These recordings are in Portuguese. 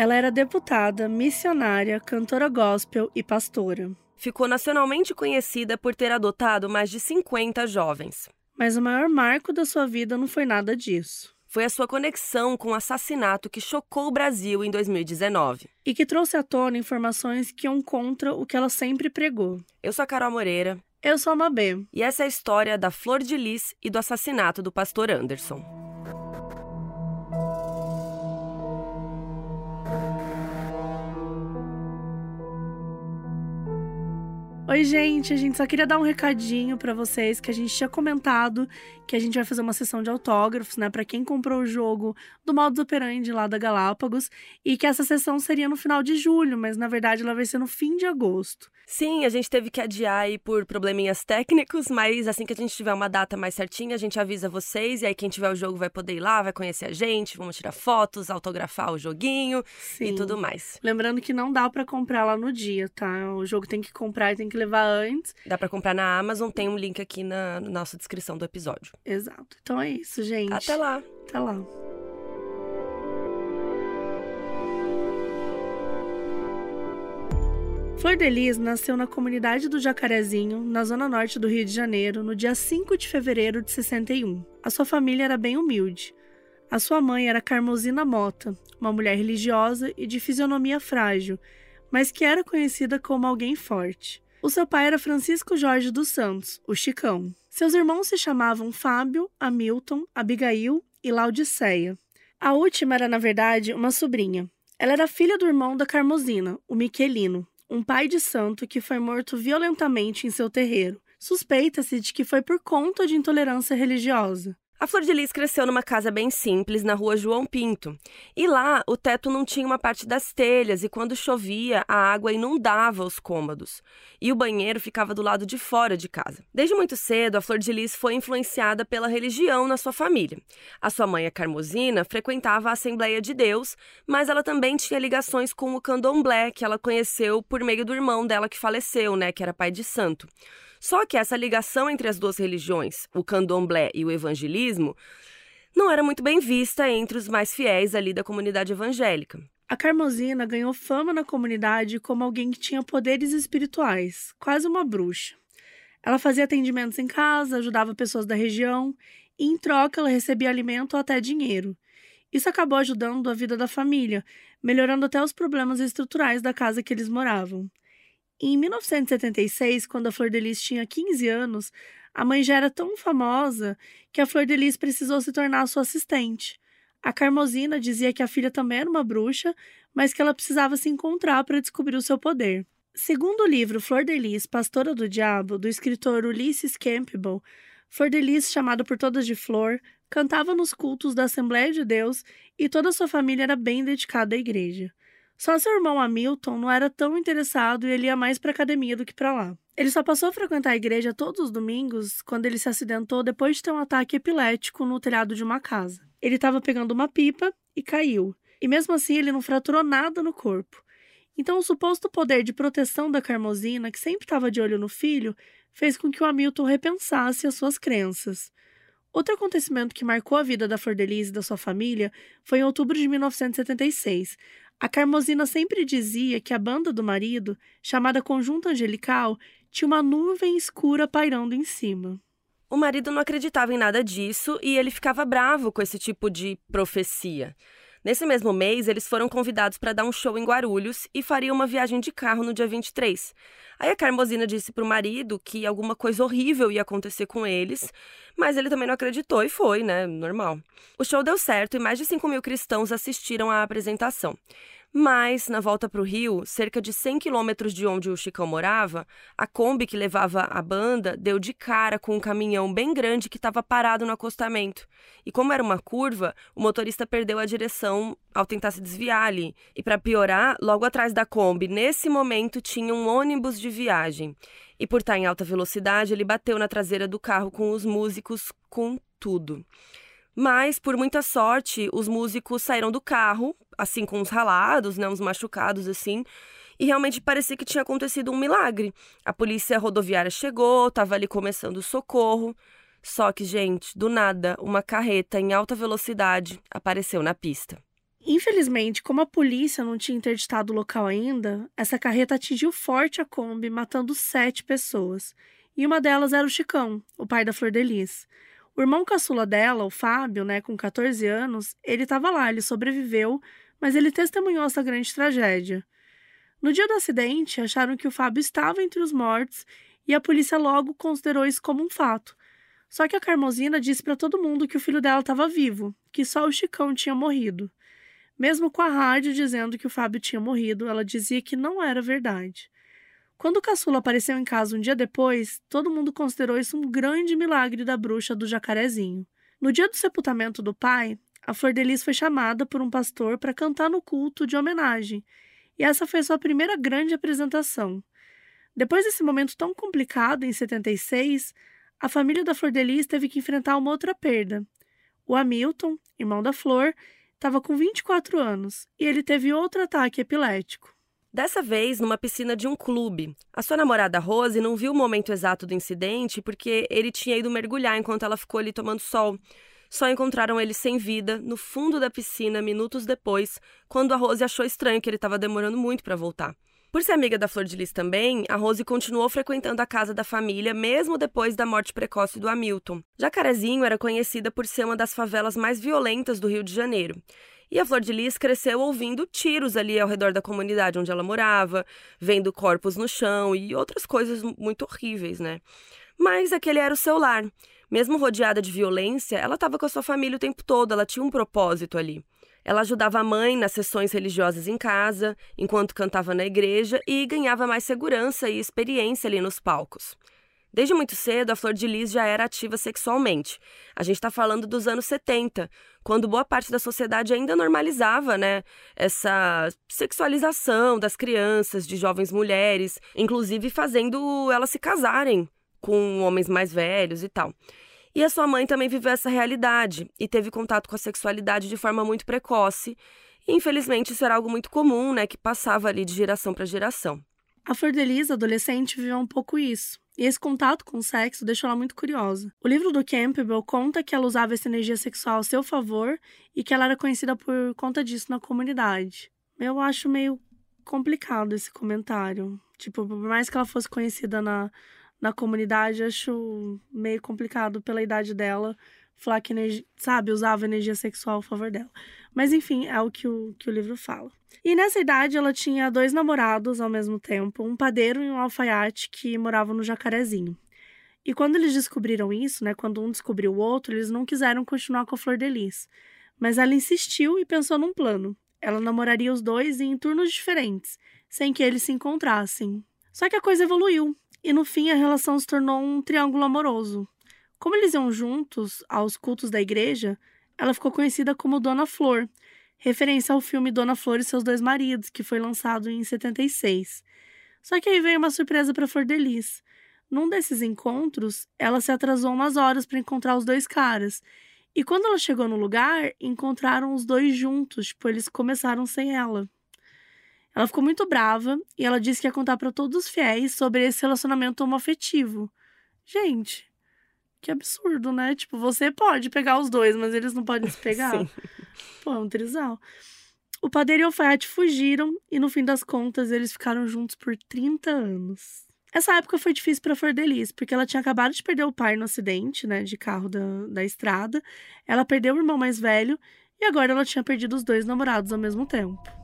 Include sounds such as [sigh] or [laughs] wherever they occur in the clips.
Ela era deputada, missionária, cantora gospel e pastora. Ficou nacionalmente conhecida por ter adotado mais de 50 jovens. Mas o maior marco da sua vida não foi nada disso. Foi a sua conexão com o assassinato que chocou o Brasil em 2019. E que trouxe à tona informações que iam contra o que ela sempre pregou. Eu sou a Carol Moreira. Eu sou a Mabê. E essa é a história da Flor de Lis e do assassinato do pastor Anderson. Oi, gente, a gente só queria dar um recadinho para vocês que a gente tinha comentado que a gente vai fazer uma sessão de autógrafos, né, para quem comprou o jogo do Modus Operandi lá da Galápagos e que essa sessão seria no final de julho, mas na verdade ela vai ser no fim de agosto. Sim, a gente teve que adiar aí por probleminhas técnicos, mas assim que a gente tiver uma data mais certinha, a gente avisa vocês e aí quem tiver o jogo vai poder ir lá, vai conhecer a gente, vamos tirar fotos, autografar o joguinho Sim. e tudo mais. Lembrando que não dá para comprar lá no dia, tá? O jogo tem que comprar e tem que levar antes. Dá para comprar na Amazon, tem um link aqui na, na nossa descrição do episódio. Exato. Então é isso, gente. Até lá. Até lá. Flor de Lis nasceu na comunidade do Jacarezinho, na zona norte do Rio de Janeiro, no dia 5 de fevereiro de 61. A sua família era bem humilde. A sua mãe era Carmosina Mota, uma mulher religiosa e de fisionomia frágil, mas que era conhecida como alguém forte. O seu pai era Francisco Jorge dos Santos, o Chicão. Seus irmãos se chamavam Fábio, Hamilton, Abigail e Laudiceia. A última era, na verdade, uma sobrinha. Ela era filha do irmão da Carmosina, o Miquelino, um pai de santo que foi morto violentamente em seu terreiro. Suspeita-se de que foi por conta de intolerância religiosa. A Flor de Lis cresceu numa casa bem simples na rua João Pinto. E lá o teto não tinha uma parte das telhas e quando chovia a água inundava os cômodos. E o banheiro ficava do lado de fora de casa. Desde muito cedo, a Flor de Lis foi influenciada pela religião na sua família. A sua mãe, a Carmosina, frequentava a Assembleia de Deus, mas ela também tinha ligações com o candomblé, que ela conheceu por meio do irmão dela que faleceu, né, que era pai de santo. Só que essa ligação entre as duas religiões, o candomblé e o evangelismo, não era muito bem vista entre os mais fiéis ali da comunidade evangélica. A Carmosina ganhou fama na comunidade como alguém que tinha poderes espirituais, quase uma bruxa. Ela fazia atendimentos em casa, ajudava pessoas da região e, em troca, ela recebia alimento ou até dinheiro. Isso acabou ajudando a vida da família, melhorando até os problemas estruturais da casa que eles moravam. Em 1976, quando a Flor de Lis tinha 15 anos, a mãe já era tão famosa que a Flor de Lis precisou se tornar sua assistente. A Carmosina dizia que a filha também era uma bruxa, mas que ela precisava se encontrar para descobrir o seu poder. Segundo o livro Flor de Lis, Pastora do Diabo, do escritor Ulysses Campbell, Flor de Lis, chamada por todas de Flor, cantava nos cultos da Assembleia de Deus e toda sua família era bem dedicada à igreja. Só seu irmão Hamilton não era tão interessado e ele ia mais para academia do que para lá. Ele só passou a frequentar a igreja todos os domingos quando ele se acidentou depois de ter um ataque epilético no telhado de uma casa. Ele estava pegando uma pipa e caiu, e mesmo assim ele não fraturou nada no corpo. Então, o suposto poder de proteção da Carmosina, que sempre estava de olho no filho, fez com que o Hamilton repensasse as suas crenças. Outro acontecimento que marcou a vida da Flor de Lis e da sua família foi em outubro de 1976, a Carmosina sempre dizia que a banda do marido, chamada Conjunto Angelical, tinha uma nuvem escura pairando em cima. O marido não acreditava em nada disso e ele ficava bravo com esse tipo de profecia. Nesse mesmo mês, eles foram convidados para dar um show em Guarulhos e fariam uma viagem de carro no dia 23. Aí a Carmosina disse para o marido que alguma coisa horrível ia acontecer com eles, mas ele também não acreditou e foi, né? Normal. O show deu certo e mais de 5 mil cristãos assistiram à apresentação. Mas, na volta para o Rio, cerca de 100 quilômetros de onde o Chicão morava, a Kombi que levava a banda deu de cara com um caminhão bem grande que estava parado no acostamento. E como era uma curva, o motorista perdeu a direção ao tentar se desviar ali. E para piorar, logo atrás da Kombi, nesse momento, tinha um ônibus de viagem. E por estar em alta velocidade, ele bateu na traseira do carro com os músicos com tudo. Mas, por muita sorte, os músicos saíram do carro, assim, com uns ralados, né, uns machucados, assim, e realmente parecia que tinha acontecido um milagre. A polícia rodoviária chegou, estava ali começando o socorro. Só que, gente, do nada, uma carreta em alta velocidade apareceu na pista. Infelizmente, como a polícia não tinha interditado o local ainda, essa carreta atingiu forte a Kombi, matando sete pessoas. E uma delas era o Chicão, o pai da Flor Delis. O irmão caçula dela, o Fábio, né, com 14 anos, ele estava lá, ele sobreviveu, mas ele testemunhou essa grande tragédia. No dia do acidente, acharam que o Fábio estava entre os mortos e a polícia logo considerou isso como um fato. Só que a Carmosina disse para todo mundo que o filho dela estava vivo, que só o Chicão tinha morrido. Mesmo com a rádio dizendo que o Fábio tinha morrido, ela dizia que não era verdade. Quando o caçula apareceu em casa um dia depois, todo mundo considerou isso um grande milagre da bruxa do jacarezinho. No dia do sepultamento do pai, a Flor de Lis foi chamada por um pastor para cantar no culto de homenagem, e essa foi sua primeira grande apresentação. Depois desse momento tão complicado, em 76, a família da Flor de Lis teve que enfrentar uma outra perda. O Hamilton, irmão da Flor, estava com 24 anos e ele teve outro ataque epilético. Dessa vez, numa piscina de um clube. A sua namorada Rose não viu o momento exato do incidente porque ele tinha ido mergulhar enquanto ela ficou ali tomando sol. Só encontraram ele sem vida no fundo da piscina minutos depois, quando a Rose achou estranho que ele estava demorando muito para voltar. Por ser amiga da Flor de Lis também, a Rose continuou frequentando a casa da família mesmo depois da morte precoce do Hamilton. Jacarezinho era conhecida por ser uma das favelas mais violentas do Rio de Janeiro. E a Flor de Lis cresceu ouvindo tiros ali ao redor da comunidade onde ela morava, vendo corpos no chão e outras coisas muito horríveis, né? Mas aquele era o seu lar. Mesmo rodeada de violência, ela estava com a sua família o tempo todo, ela tinha um propósito ali. Ela ajudava a mãe nas sessões religiosas em casa, enquanto cantava na igreja e ganhava mais segurança e experiência ali nos palcos. Desde muito cedo, a Flor de Lis já era ativa sexualmente. A gente está falando dos anos 70, quando boa parte da sociedade ainda normalizava né, essa sexualização das crianças, de jovens mulheres, inclusive fazendo elas se casarem com homens mais velhos e tal. E a sua mãe também viveu essa realidade e teve contato com a sexualidade de forma muito precoce. E, infelizmente, isso era algo muito comum, né, que passava ali de geração para geração. A Flor de Lis, adolescente, viveu um pouco isso. E esse contato com o sexo deixou ela muito curiosa. O livro do Campbell conta que ela usava essa energia sexual ao seu favor e que ela era conhecida por conta disso na comunidade. Eu acho meio complicado esse comentário. Tipo, por mais que ela fosse conhecida na, na comunidade, acho meio complicado pela idade dela falar que, sabe, usava energia sexual a favor dela. Mas enfim, é o que o, que o livro fala. E nessa idade ela tinha dois namorados ao mesmo tempo, um padeiro e um alfaiate que moravam no Jacarezinho. E quando eles descobriram isso, né, quando um descobriu o outro, eles não quiseram continuar com a Flor de Lis. Mas ela insistiu e pensou num plano. Ela namoraria os dois em turnos diferentes, sem que eles se encontrassem. Só que a coisa evoluiu, e no fim a relação se tornou um triângulo amoroso. Como eles iam juntos aos cultos da igreja, ela ficou conhecida como Dona Flor, referência ao filme Dona Flor e seus dois maridos, que foi lançado em 76. Só que aí veio uma surpresa para Flor Delis. Num desses encontros, ela se atrasou umas horas para encontrar os dois caras. E quando ela chegou no lugar, encontraram os dois juntos, tipo, eles começaram sem ela. Ela ficou muito brava e ela disse que ia contar para todos os fiéis sobre esse relacionamento homoafetivo. Gente, que absurdo, né? Tipo, você pode pegar os dois, mas eles não podem se [laughs] pegar. Sim. Pô, é um trisal. O padeiro e o alfaiate fugiram e, no fim das contas, eles ficaram juntos por 30 anos. Essa época foi difícil para Flor Delis, porque ela tinha acabado de perder o pai no acidente, né, de carro da, da estrada. Ela perdeu o irmão mais velho e agora ela tinha perdido os dois namorados ao mesmo tempo.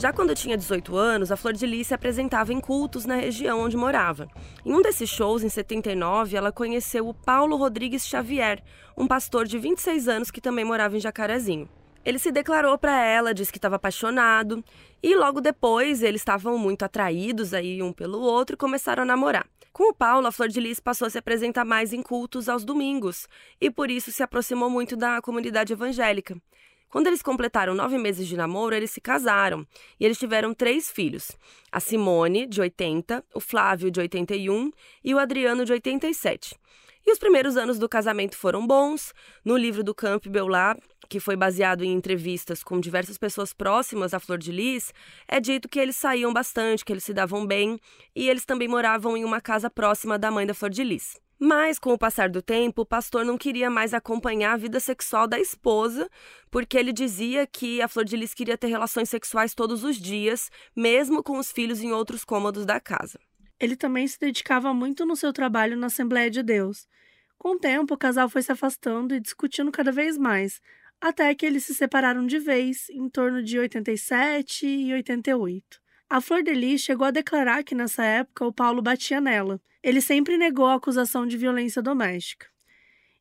Já quando tinha 18 anos, a Flor de Lis se apresentava em cultos na região onde morava. Em um desses shows, em 79, ela conheceu o Paulo Rodrigues Xavier, um pastor de 26 anos que também morava em Jacarezinho. Ele se declarou para ela, disse que estava apaixonado, e logo depois eles estavam muito atraídos aí um pelo outro e começaram a namorar. Com o Paulo, a Flor de Lis passou a se apresentar mais em cultos aos domingos e por isso se aproximou muito da comunidade evangélica. Quando eles completaram nove meses de namoro, eles se casaram e eles tiveram três filhos: a Simone, de 80, o Flávio, de 81 e o Adriano, de 87. E os primeiros anos do casamento foram bons. No livro do Campbell lá, que foi baseado em entrevistas com diversas pessoas próximas à Flor de Lis, é dito que eles saíam bastante, que eles se davam bem e eles também moravam em uma casa próxima da mãe da Flor de Lis. Mas, com o passar do tempo, o pastor não queria mais acompanhar a vida sexual da esposa, porque ele dizia que a Flor de Lis queria ter relações sexuais todos os dias, mesmo com os filhos em outros cômodos da casa. Ele também se dedicava muito no seu trabalho na Assembleia de Deus. Com o tempo, o casal foi se afastando e discutindo cada vez mais, até que eles se separaram de vez em torno de 87 e 88. A Flor de Lis chegou a declarar que nessa época o Paulo batia nela. Ele sempre negou a acusação de violência doméstica.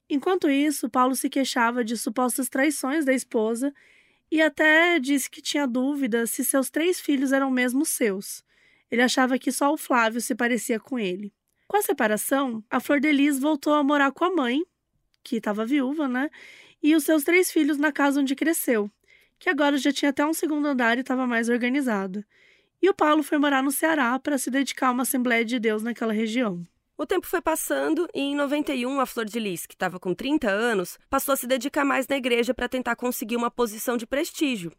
Enquanto isso, Paulo se queixava de supostas traições da esposa e até disse que tinha dúvida se seus três filhos eram mesmo seus. Ele achava que só o Flávio se parecia com ele. Com a separação, a Flor de Lis voltou a morar com a mãe, que estava viúva, né? E os seus três filhos na casa onde cresceu, que agora já tinha até um segundo andar e estava mais organizado. E o Paulo foi morar no Ceará para se dedicar a uma Assembleia de Deus naquela região. O tempo foi passando e em 91 a Flor de Lis, que estava com 30 anos, passou a se dedicar mais na igreja para tentar conseguir uma posição de prestígio.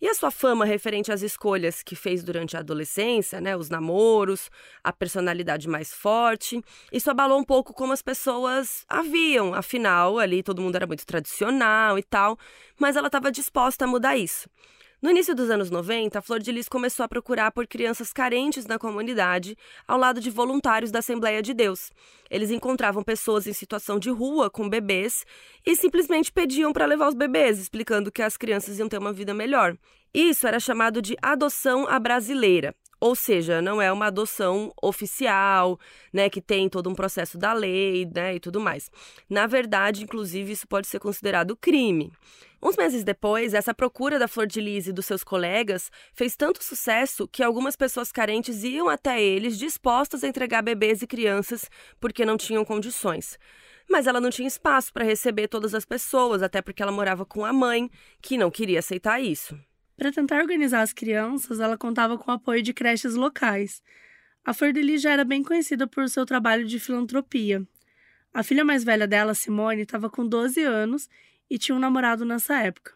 E a sua fama referente às escolhas que fez durante a adolescência, né, os namoros, a personalidade mais forte, isso abalou um pouco como as pessoas a viam. Afinal, ali todo mundo era muito tradicional e tal, mas ela estava disposta a mudar isso. No início dos anos 90, a Flor de Lis começou a procurar por crianças carentes na comunidade, ao lado de voluntários da Assembleia de Deus. Eles encontravam pessoas em situação de rua com bebês e simplesmente pediam para levar os bebês, explicando que as crianças iam ter uma vida melhor. Isso era chamado de adoção à brasileira. Ou seja, não é uma adoção oficial, né, que tem todo um processo da lei, né, e tudo mais. Na verdade, inclusive, isso pode ser considerado crime. Uns meses depois, essa procura da Flor de Lis e dos seus colegas fez tanto sucesso que algumas pessoas carentes iam até eles dispostas a entregar bebês e crianças porque não tinham condições. Mas ela não tinha espaço para receber todas as pessoas, até porque ela morava com a mãe, que não queria aceitar isso. Para tentar organizar as crianças, ela contava com o apoio de creches locais. A Flor de Lis já era bem conhecida por seu trabalho de filantropia. A filha mais velha dela, Simone, estava com 12 anos e tinha um namorado nessa época.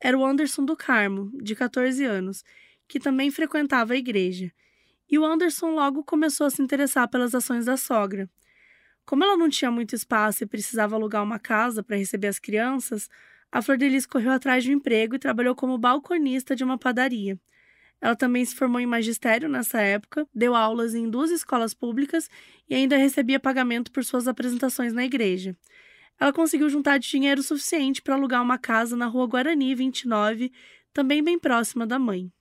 Era o Anderson do Carmo, de 14 anos, que também frequentava a igreja. E o Anderson logo começou a se interessar pelas ações da sogra. Como ela não tinha muito espaço e precisava alugar uma casa para receber as crianças, a Flor de Lis correu atrás de um emprego e trabalhou como balconista de uma padaria. Ela também se formou em magistério nessa época, deu aulas em duas escolas públicas e ainda recebia pagamento por suas apresentações na igreja ela conseguiu juntar dinheiro suficiente para alugar uma casa na rua Guarani 29, também bem próxima da mãe.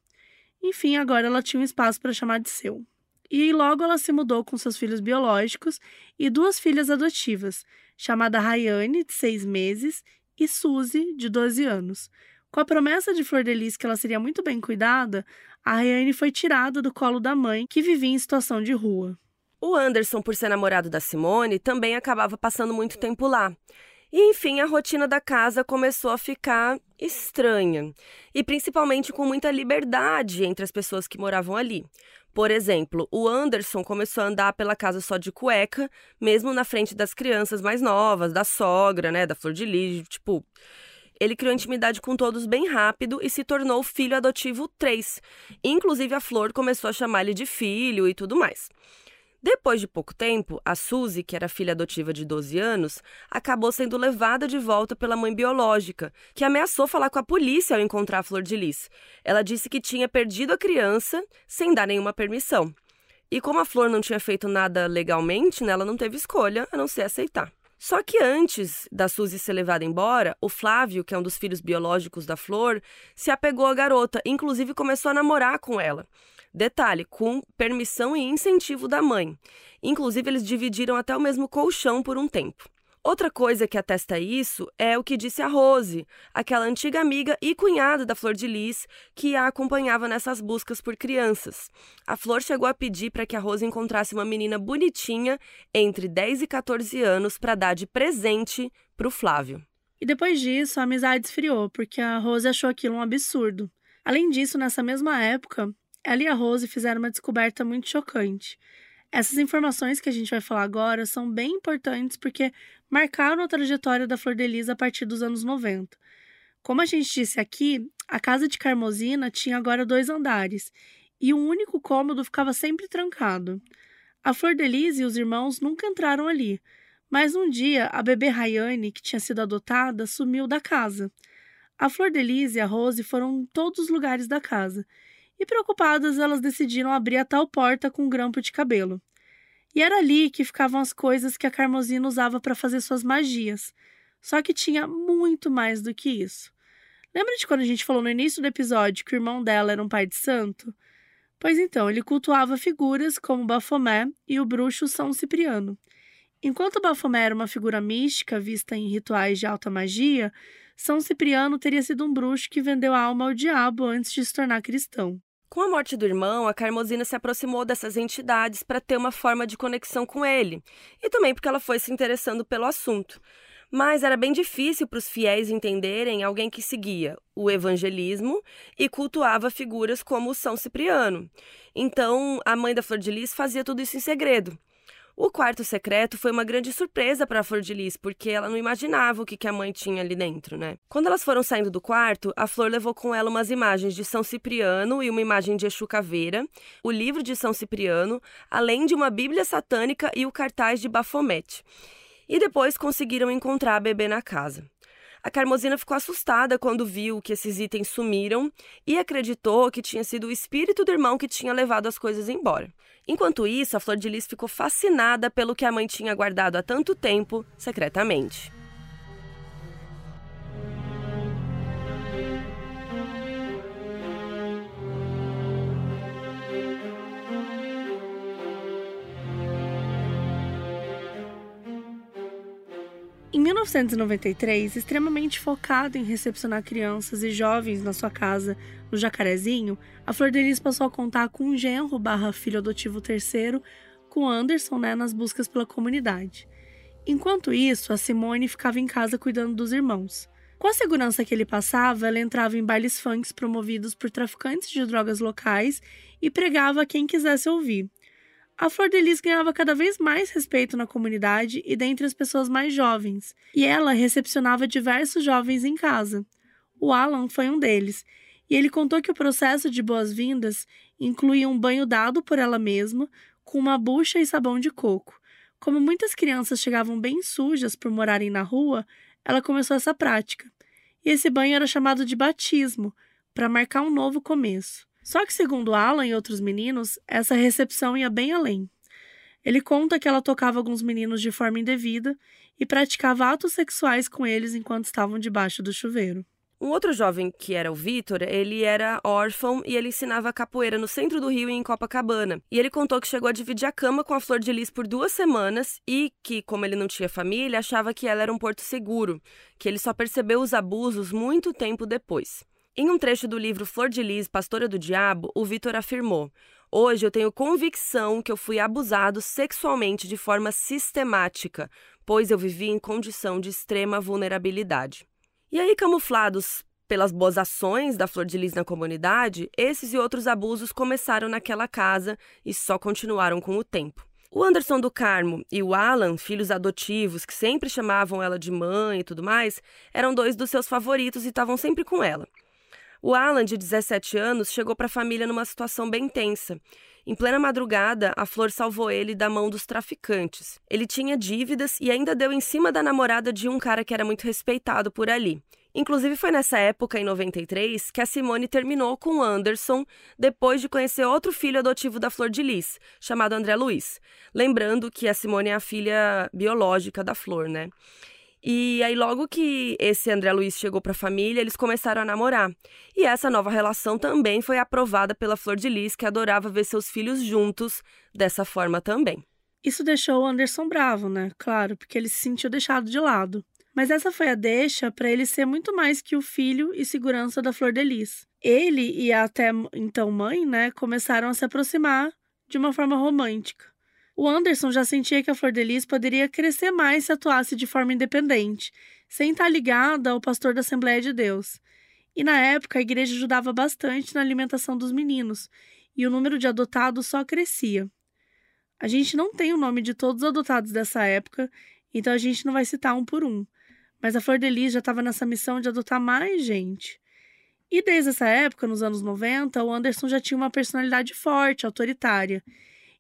Enfim, agora ela tinha um espaço para chamar de seu. E logo ela se mudou com seus filhos biológicos e duas filhas adotivas, chamada Rayane, de seis meses, e Suzy, de 12 anos. Com a promessa de Flor de Lis que ela seria muito bem cuidada, a Rayane foi tirada do colo da mãe, que vivia em situação de rua. O Anderson, por ser namorado da Simone, também acabava passando muito tempo lá. E enfim, a rotina da casa começou a ficar estranha, e principalmente com muita liberdade entre as pessoas que moravam ali. Por exemplo, o Anderson começou a andar pela casa só de cueca, mesmo na frente das crianças mais novas, da sogra, né, da Flor de Lis, tipo, ele criou intimidade com todos bem rápido e se tornou filho adotivo 3. Inclusive a Flor começou a chamar ele de filho e tudo mais. Depois de pouco tempo, a Suzy, que era filha adotiva de 12 anos, acabou sendo levada de volta pela mãe biológica, que ameaçou falar com a polícia ao encontrar a Flor de Lis. Ela disse que tinha perdido a criança sem dar nenhuma permissão. E como a Flor não tinha feito nada legalmente, né, ela não teve escolha a não ser aceitar. Só que antes da Suzy ser levada embora, o Flávio, que é um dos filhos biológicos da Flor, se apegou à garota, inclusive começou a namorar com ela. Detalhe, com permissão e incentivo da mãe. Inclusive, eles dividiram até o mesmo colchão por um tempo. Outra coisa que atesta isso é o que disse a Rose, aquela antiga amiga e cunhada da Flor de Lis que a acompanhava nessas buscas por crianças. A Flor chegou a pedir para que a Rose encontrasse uma menina bonitinha entre 10 e 14 anos para dar de presente para o Flávio. E depois disso, a amizade esfriou, porque a Rose achou aquilo um absurdo. Além disso, nessa mesma época, ela e a Rose fizeram uma descoberta muito chocante. Essas informações que a gente vai falar agora são bem importantes porque marcaram a trajetória da Flor de Lis a partir dos anos 90. Como a gente disse aqui, a casa de Carmosina tinha agora dois andares e um único cômodo ficava sempre trancado. A Flor de Lis e os irmãos nunca entraram ali, mas um dia a bebê Rayane, que tinha sido adotada, sumiu da casa. A Flor de Lis e a Rose foram em todos os lugares da casa e preocupadas elas decidiram abrir a tal porta com um grampo de cabelo. E era ali que ficavam as coisas que a Carmosina usava para fazer suas magias. Só que tinha muito mais do que isso. Lembra de quando a gente falou no início do episódio que o irmão dela era um pai de santo? Pois então, ele cultuava figuras como Bafomé e o bruxo São Cipriano. Enquanto Bafomé era uma figura mística vista em rituais de alta magia, São Cipriano teria sido um bruxo que vendeu a alma ao diabo antes de se tornar cristão. Com a morte do irmão, a Carmosina se aproximou dessas entidades para ter uma forma de conexão com ele, e também porque ela foi se interessando pelo assunto. Mas era bem difícil para os fiéis entenderem alguém que seguia o evangelismo e cultuava figuras como São Cipriano. Então, a mãe da Flor de Lis fazia tudo isso em segredo. O quarto secreto foi uma grande surpresa para a Flor de Lis, porque ela não imaginava o que, que a mãe tinha ali dentro, né? Quando elas foram saindo do quarto, a Flor levou com ela umas imagens de São Cipriano e uma imagem de Exu Caveira, o livro de São Cipriano, além de uma Bíblia satânica e o cartaz de Bafomete. E depois conseguiram encontrar a bebê na casa. A Carmosina ficou assustada quando viu que esses itens sumiram e acreditou que tinha sido o espírito do irmão que tinha levado as coisas embora. Enquanto isso, a Flor de Lis ficou fascinada pelo que a mãe tinha guardado há tanto tempo, secretamente. Em 1993, extremamente focado em recepcionar crianças e jovens na sua casa no Jacarezinho, a Flor de Lis passou a contar com um genro barra filho adotivo terceiro, com Anderson né, nas buscas pela comunidade. Enquanto isso, a Simone ficava em casa cuidando dos irmãos. Com a segurança que ele passava, ela entrava em bailes funks promovidos por traficantes de drogas locais e pregava a quem quisesse ouvir. A Flor de Lis ganhava cada vez mais respeito na comunidade e dentre as pessoas mais jovens, e ela recepcionava diversos jovens em casa. O Alan foi um deles, e ele contou que o processo de boas-vindas incluía um banho dado por ela mesma, com uma bucha e sabão de coco. Como muitas crianças chegavam bem sujas por morarem na rua, ela começou essa prática. E esse banho era chamado de batismo, para marcar um novo começo. Só que, segundo Alan e outros meninos, essa recepção ia bem além. Ele conta que ela tocava alguns meninos de forma indevida e praticava atos sexuais com eles enquanto estavam debaixo do chuveiro. Um outro jovem, que era o Vitor, ele era órfão e ele ensinava capoeira no centro do Rio e em Copacabana. E ele contou que chegou a dividir a cama com a Flor de Lis por duas semanas e que, como ele não tinha família, achava que ela era um porto seguro, que ele só percebeu os abusos muito tempo depois. Em um trecho do livro Flor de Lis, Pastora do Diabo, o Vitor afirmou: Hoje eu tenho convicção que eu fui abusado sexualmente de forma sistemática, pois eu vivi em condição de extrema vulnerabilidade. E aí, camuflados pelas boas ações da Flor de Lis na comunidade, esses e outros abusos começaram naquela casa e só continuaram com o tempo. O Anderson do Carmo e o Alan, filhos adotivos que sempre chamavam ela de mãe e tudo mais, eram dois dos seus favoritos e estavam sempre com ela. O Alan, de 17 anos, chegou para a família numa situação bem tensa. Em plena madrugada, a Flor salvou ele da mão dos traficantes. Ele tinha dívidas e ainda deu em cima da namorada de um cara que era muito respeitado por ali. Inclusive, foi nessa época, em 93, que a Simone terminou com Anderson depois de conhecer outro filho adotivo da Flor de Lis, chamado André Luiz. Lembrando que a Simone é a filha biológica da Flor, né? E aí, logo que esse André Luiz chegou para a família, eles começaram a namorar. E essa nova relação também foi aprovada pela Flor de Lis, que adorava ver seus filhos juntos dessa forma também. Isso deixou o Anderson bravo, né? Claro, porque ele se sentiu deixado de lado. Mas essa foi a deixa para ele ser muito mais que o filho e segurança da Flor de Lis. Ele e até então mãe, né, começaram a se aproximar de uma forma romântica. O Anderson já sentia que a Flor de Lis poderia crescer mais se atuasse de forma independente, sem estar ligada ao pastor da Assembleia de Deus. E na época a igreja ajudava bastante na alimentação dos meninos, e o número de adotados só crescia. A gente não tem o nome de todos os adotados dessa época, então a gente não vai citar um por um. Mas a Flor de Lis já estava nessa missão de adotar mais gente. E desde essa época, nos anos 90, o Anderson já tinha uma personalidade forte, autoritária.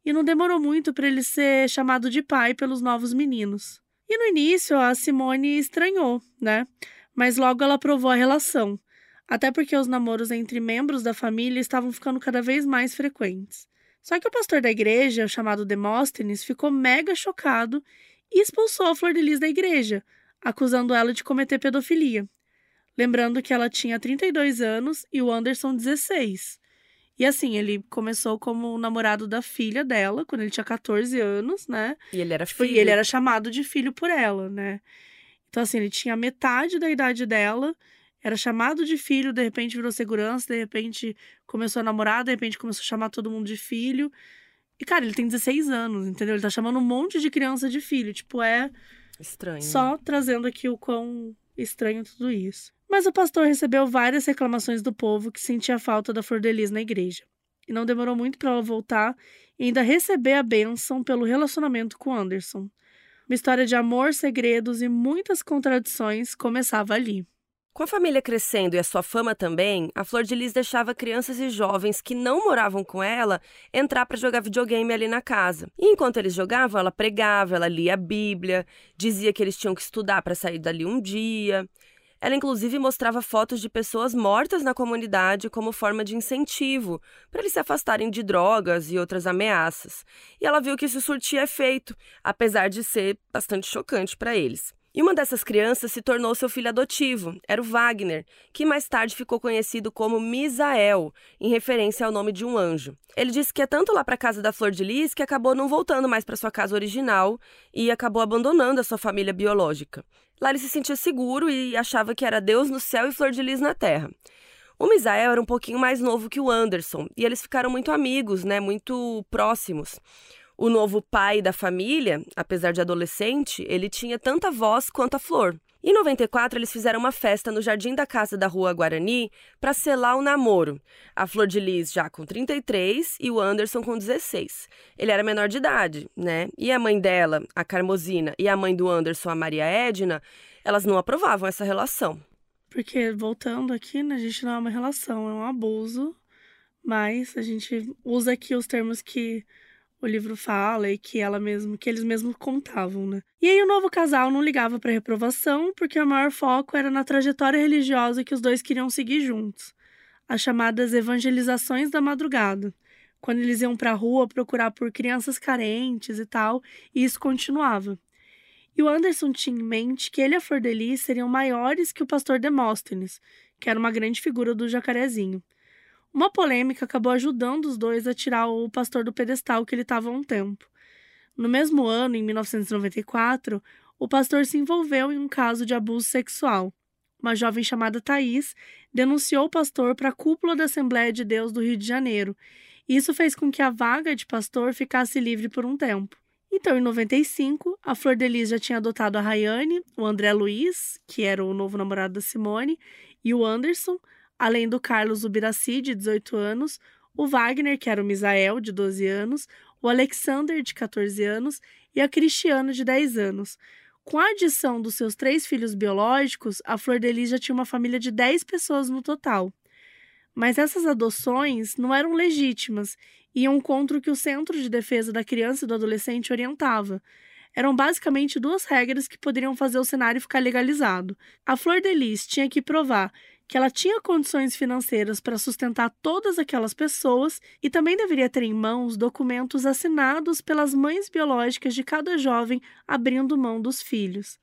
E não demorou muito para ele ser chamado de pai pelos novos meninos. E no início, a Simone estranhou, né? Mas logo ela provou a relação. Até porque os namoros entre membros da família estavam ficando cada vez mais frequentes. Só que o pastor da igreja, chamado Demóstenes, ficou mega chocado e expulsou a Flor de Lis da igreja, acusando ela de cometer pedofilia. Lembrando que ela tinha 32 anos e o Anderson 16. E assim, ele começou como namorado da filha dela, quando ele tinha 14 anos, né? E ele era tipo, filho. E ele era chamado de filho por ela, né? Então, assim, ele tinha metade da idade dela, era chamado de filho, de repente virou segurança, de repente começou a namorar, de repente começou a chamar todo mundo de filho. E, cara, ele tem 16 anos, entendeu? Ele tá chamando um monte de criança de filho. Tipo, é Estranho. só trazendo aqui o quão estranho tudo isso. Mas o pastor recebeu várias reclamações do povo que sentia falta da Flor de Lis na igreja. E não demorou muito para ela voltar e ainda receber a bênção pelo relacionamento com Anderson. Uma história de amor, segredos e muitas contradições começava ali. Com a família crescendo e a sua fama também, a Flor de Lis deixava crianças e jovens que não moravam com ela entrar para jogar videogame ali na casa. E enquanto eles jogavam, ela pregava, ela lia a Bíblia, dizia que eles tinham que estudar para sair dali um dia. Ela, inclusive, mostrava fotos de pessoas mortas na comunidade como forma de incentivo para eles se afastarem de drogas e outras ameaças. E ela viu que isso surtia efeito, apesar de ser bastante chocante para eles. E uma dessas crianças se tornou seu filho adotivo, era o Wagner, que mais tarde ficou conhecido como Misael, em referência ao nome de um anjo. Ele disse que é tanto lá para a casa da Flor de Lis que acabou não voltando mais para sua casa original e acabou abandonando a sua família biológica. Lá ele se sentia seguro e achava que era Deus no céu e Flor de Lis na terra. O Misael era um pouquinho mais novo que o Anderson e eles ficaram muito amigos, né, muito próximos. O novo pai da família, apesar de adolescente, ele tinha tanta voz quanto a Flor. Em 94, eles fizeram uma festa no jardim da casa da Rua Guarani para selar o namoro. A Flor de Lis já com 33 e o Anderson com 16. Ele era menor de idade, né? E a mãe dela, a Carmosina, e a mãe do Anderson, a Maria Edna, elas não aprovavam essa relação. Porque, voltando aqui, né, a gente não é uma relação, é um abuso. Mas a gente usa aqui os termos que o livro fala e que ela mesmo, que eles mesmos contavam, né? E aí o novo casal não ligava para reprovação, porque o maior foco era na trajetória religiosa que os dois queriam seguir juntos, as chamadas evangelizações da madrugada, quando eles iam para a rua procurar por crianças carentes e tal, e isso continuava. E o Anderson tinha em mente que ele e a Flor de Lis seriam maiores que o pastor Demóstenes, que era uma grande figura do jacarezinho. Uma polêmica acabou ajudando os dois a tirar o pastor do pedestal que ele estava há um tempo. No mesmo ano, em 1994, o pastor se envolveu em um caso de abuso sexual. Uma jovem chamada Thaís denunciou o pastor para a cúpula da Assembleia de Deus do Rio de Janeiro. Isso fez com que a vaga de pastor ficasse livre por um tempo. Então, em 95, a Flor de Lis já tinha adotado a Rayane, o André Luiz, que era o novo namorado da Simone, e o Anderson, além do Carlos Ubiraci, de 18 anos, o Wagner, que era o Misael, de 12 anos, o Alexander, de 14 anos, e a Cristiana, de 10 anos. Com a adição dos seus três filhos biológicos, a Flor de Lis já tinha uma família de 10 pessoas no total. Mas essas adoções não eram legítimas iam contra o que o Centro de Defesa da Criança e do Adolescente orientava. Eram basicamente duas regras que poderiam fazer o cenário ficar legalizado. A Flor de Lis tinha que provar que ela tinha condições financeiras para sustentar todas aquelas pessoas e também deveria ter em mãos documentos assinados pelas mães biológicas de cada jovem abrindo mão dos filhos.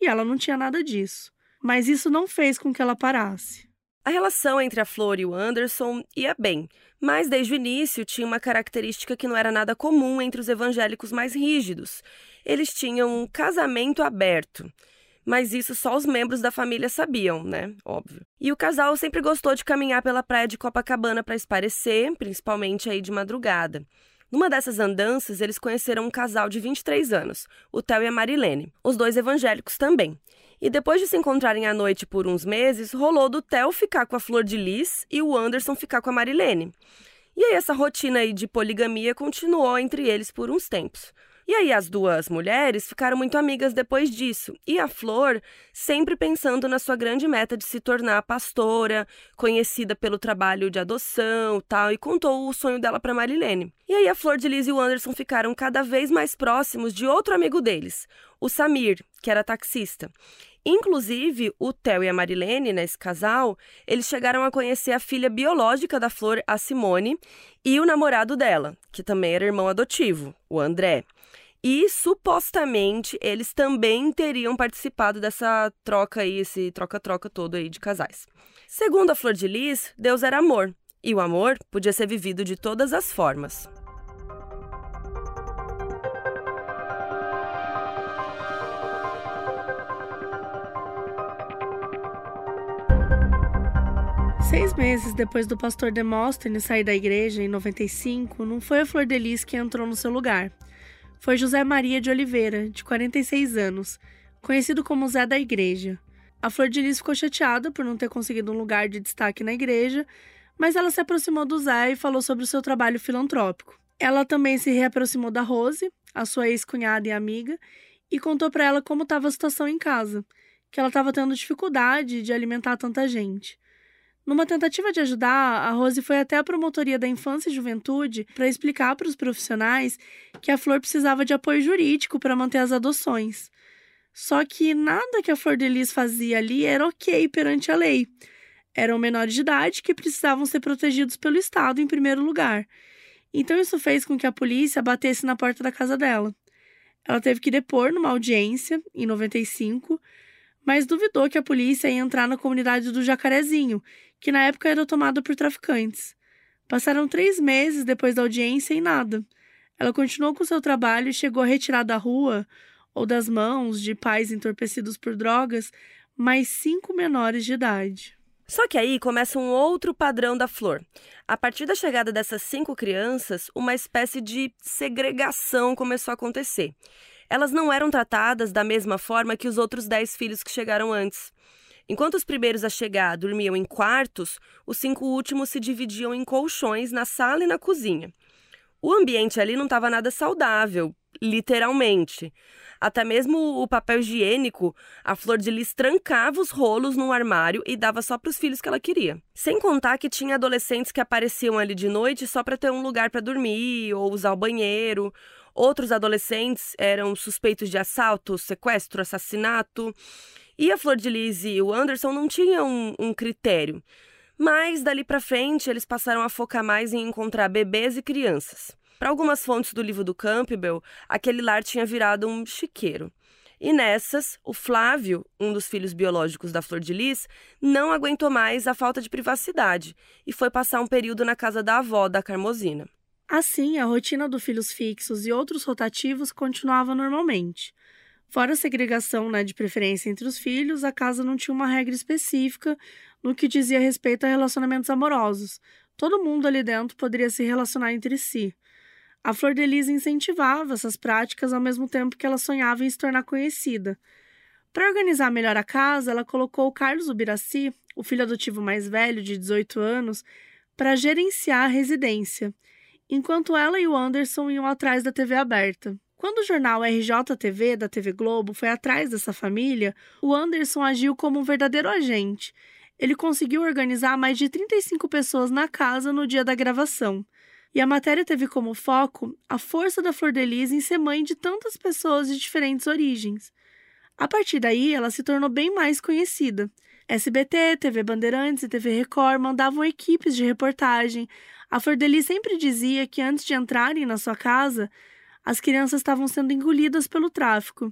E ela não tinha nada disso. Mas isso não fez com que ela parasse. A relação entre a Flor e o Anderson ia bem, mas desde o início tinha uma característica que não era nada comum entre os evangélicos mais rígidos. Eles tinham um casamento aberto. Mas isso só os membros da família sabiam, né? Óbvio. E o casal sempre gostou de caminhar pela praia de Copacabana para esparecer, principalmente aí de madrugada. Numa dessas andanças, eles conheceram um casal de 23 anos, o Theo e a Marilene, os dois evangélicos também. E depois de se encontrarem à noite por uns meses, rolou do Theo ficar com a Flor de Lis e o Anderson ficar com a Marilene. E aí essa rotina aí de poligamia continuou entre eles por uns tempos. E aí as duas mulheres ficaram muito amigas depois disso. E a Flor sempre pensando na sua grande meta de se tornar pastora, conhecida pelo trabalho de adoção, tal, e contou o sonho dela para Marilene. E aí a Flor de Liz e o Anderson ficaram cada vez mais próximos de outro amigo deles, o Samir, que era taxista. Inclusive, o Theo e a Marilene, nesse casal, eles chegaram a conhecer a filha biológica da Flor, a Simone, e o namorado dela, que também era irmão adotivo, o André. E supostamente eles também teriam participado dessa troca aí, esse troca-troca todo aí de casais. Segundo a Flor de Lis, Deus era amor, e o amor podia ser vivido de todas as formas. Seis meses depois do pastor Demóstenes sair da igreja, em 95, não foi a Flor de Lis que entrou no seu lugar. Foi José Maria de Oliveira, de 46 anos, conhecido como Zé da Igreja. A Flor de Lis ficou chateada por não ter conseguido um lugar de destaque na igreja, mas ela se aproximou do Zé e falou sobre o seu trabalho filantrópico. Ela também se reaproximou da Rose, a sua ex-cunhada e amiga, e contou para ela como estava a situação em casa, que ela estava tendo dificuldade de alimentar tanta gente. Numa tentativa de ajudar, a Rose foi até a promotoria da infância e juventude para explicar para os profissionais que a Flor precisava de apoio jurídico para manter as adoções. Só que nada que a Flor de Lis fazia ali era ok perante a lei. Eram menores de idade que precisavam ser protegidos pelo Estado em primeiro lugar. Então isso fez com que a polícia batesse na porta da casa dela. Ela teve que depor numa audiência, em 95, mas duvidou que a polícia ia entrar na comunidade do Jacarezinho, que na época era tomada por traficantes. Passaram três meses depois da audiência e nada. Ela continuou com seu trabalho e chegou a retirar da rua, ou das mãos de pais entorpecidos por drogas, mais cinco menores de idade. Só que aí começa um outro padrão da flor. A partir da chegada dessas cinco crianças, uma espécie de segregação começou a acontecer. Elas não eram tratadas da mesma forma que os outros dez filhos que chegaram antes. Enquanto os primeiros a chegar dormiam em quartos, os cinco últimos se dividiam em colchões na sala e na cozinha. O ambiente ali não estava nada saudável, literalmente. Até mesmo o papel higiênico, a Flor de Lis trancava os rolos num armário e dava só para os filhos que ela queria. Sem contar que tinha adolescentes que apareciam ali de noite só para ter um lugar para dormir ou usar o banheiro. Outros adolescentes eram suspeitos de assalto, sequestro, assassinato. E a Flor de Lis e o Anderson não tinham um, um critério. Mas dali para frente eles passaram a focar mais em encontrar bebês e crianças. Para algumas fontes do livro do Campbell, aquele lar tinha virado um chiqueiro. E nessas, o Flávio, um dos filhos biológicos da Flor de Lis, não aguentou mais a falta de privacidade e foi passar um período na casa da avó, da Carmosina. Assim, a rotina do filhos fixos e outros rotativos continuava normalmente. Fora a segregação né, de preferência entre os filhos, a casa não tinha uma regra específica no que dizia respeito a relacionamentos amorosos. Todo mundo ali dentro poderia se relacionar entre si. A Flor de Lis incentivava essas práticas ao mesmo tempo que ela sonhava em se tornar conhecida. Para organizar melhor a casa, ela colocou o Carlos Ubiraci, o filho adotivo mais velho, de 18 anos, para gerenciar a residência, enquanto ela e o Anderson iam atrás da TV aberta. Quando o jornal RJTV da TV Globo foi atrás dessa família, o Anderson agiu como um verdadeiro agente. Ele conseguiu organizar mais de 35 pessoas na casa no dia da gravação. E a matéria teve como foco a força da Flor de Lis em ser mãe de tantas pessoas de diferentes origens. A partir daí, ela se tornou bem mais conhecida. SBT, TV Bandeirantes e TV Record mandavam equipes de reportagem. A Flor de Lis sempre dizia que antes de entrarem na sua casa, as crianças estavam sendo engolidas pelo tráfico.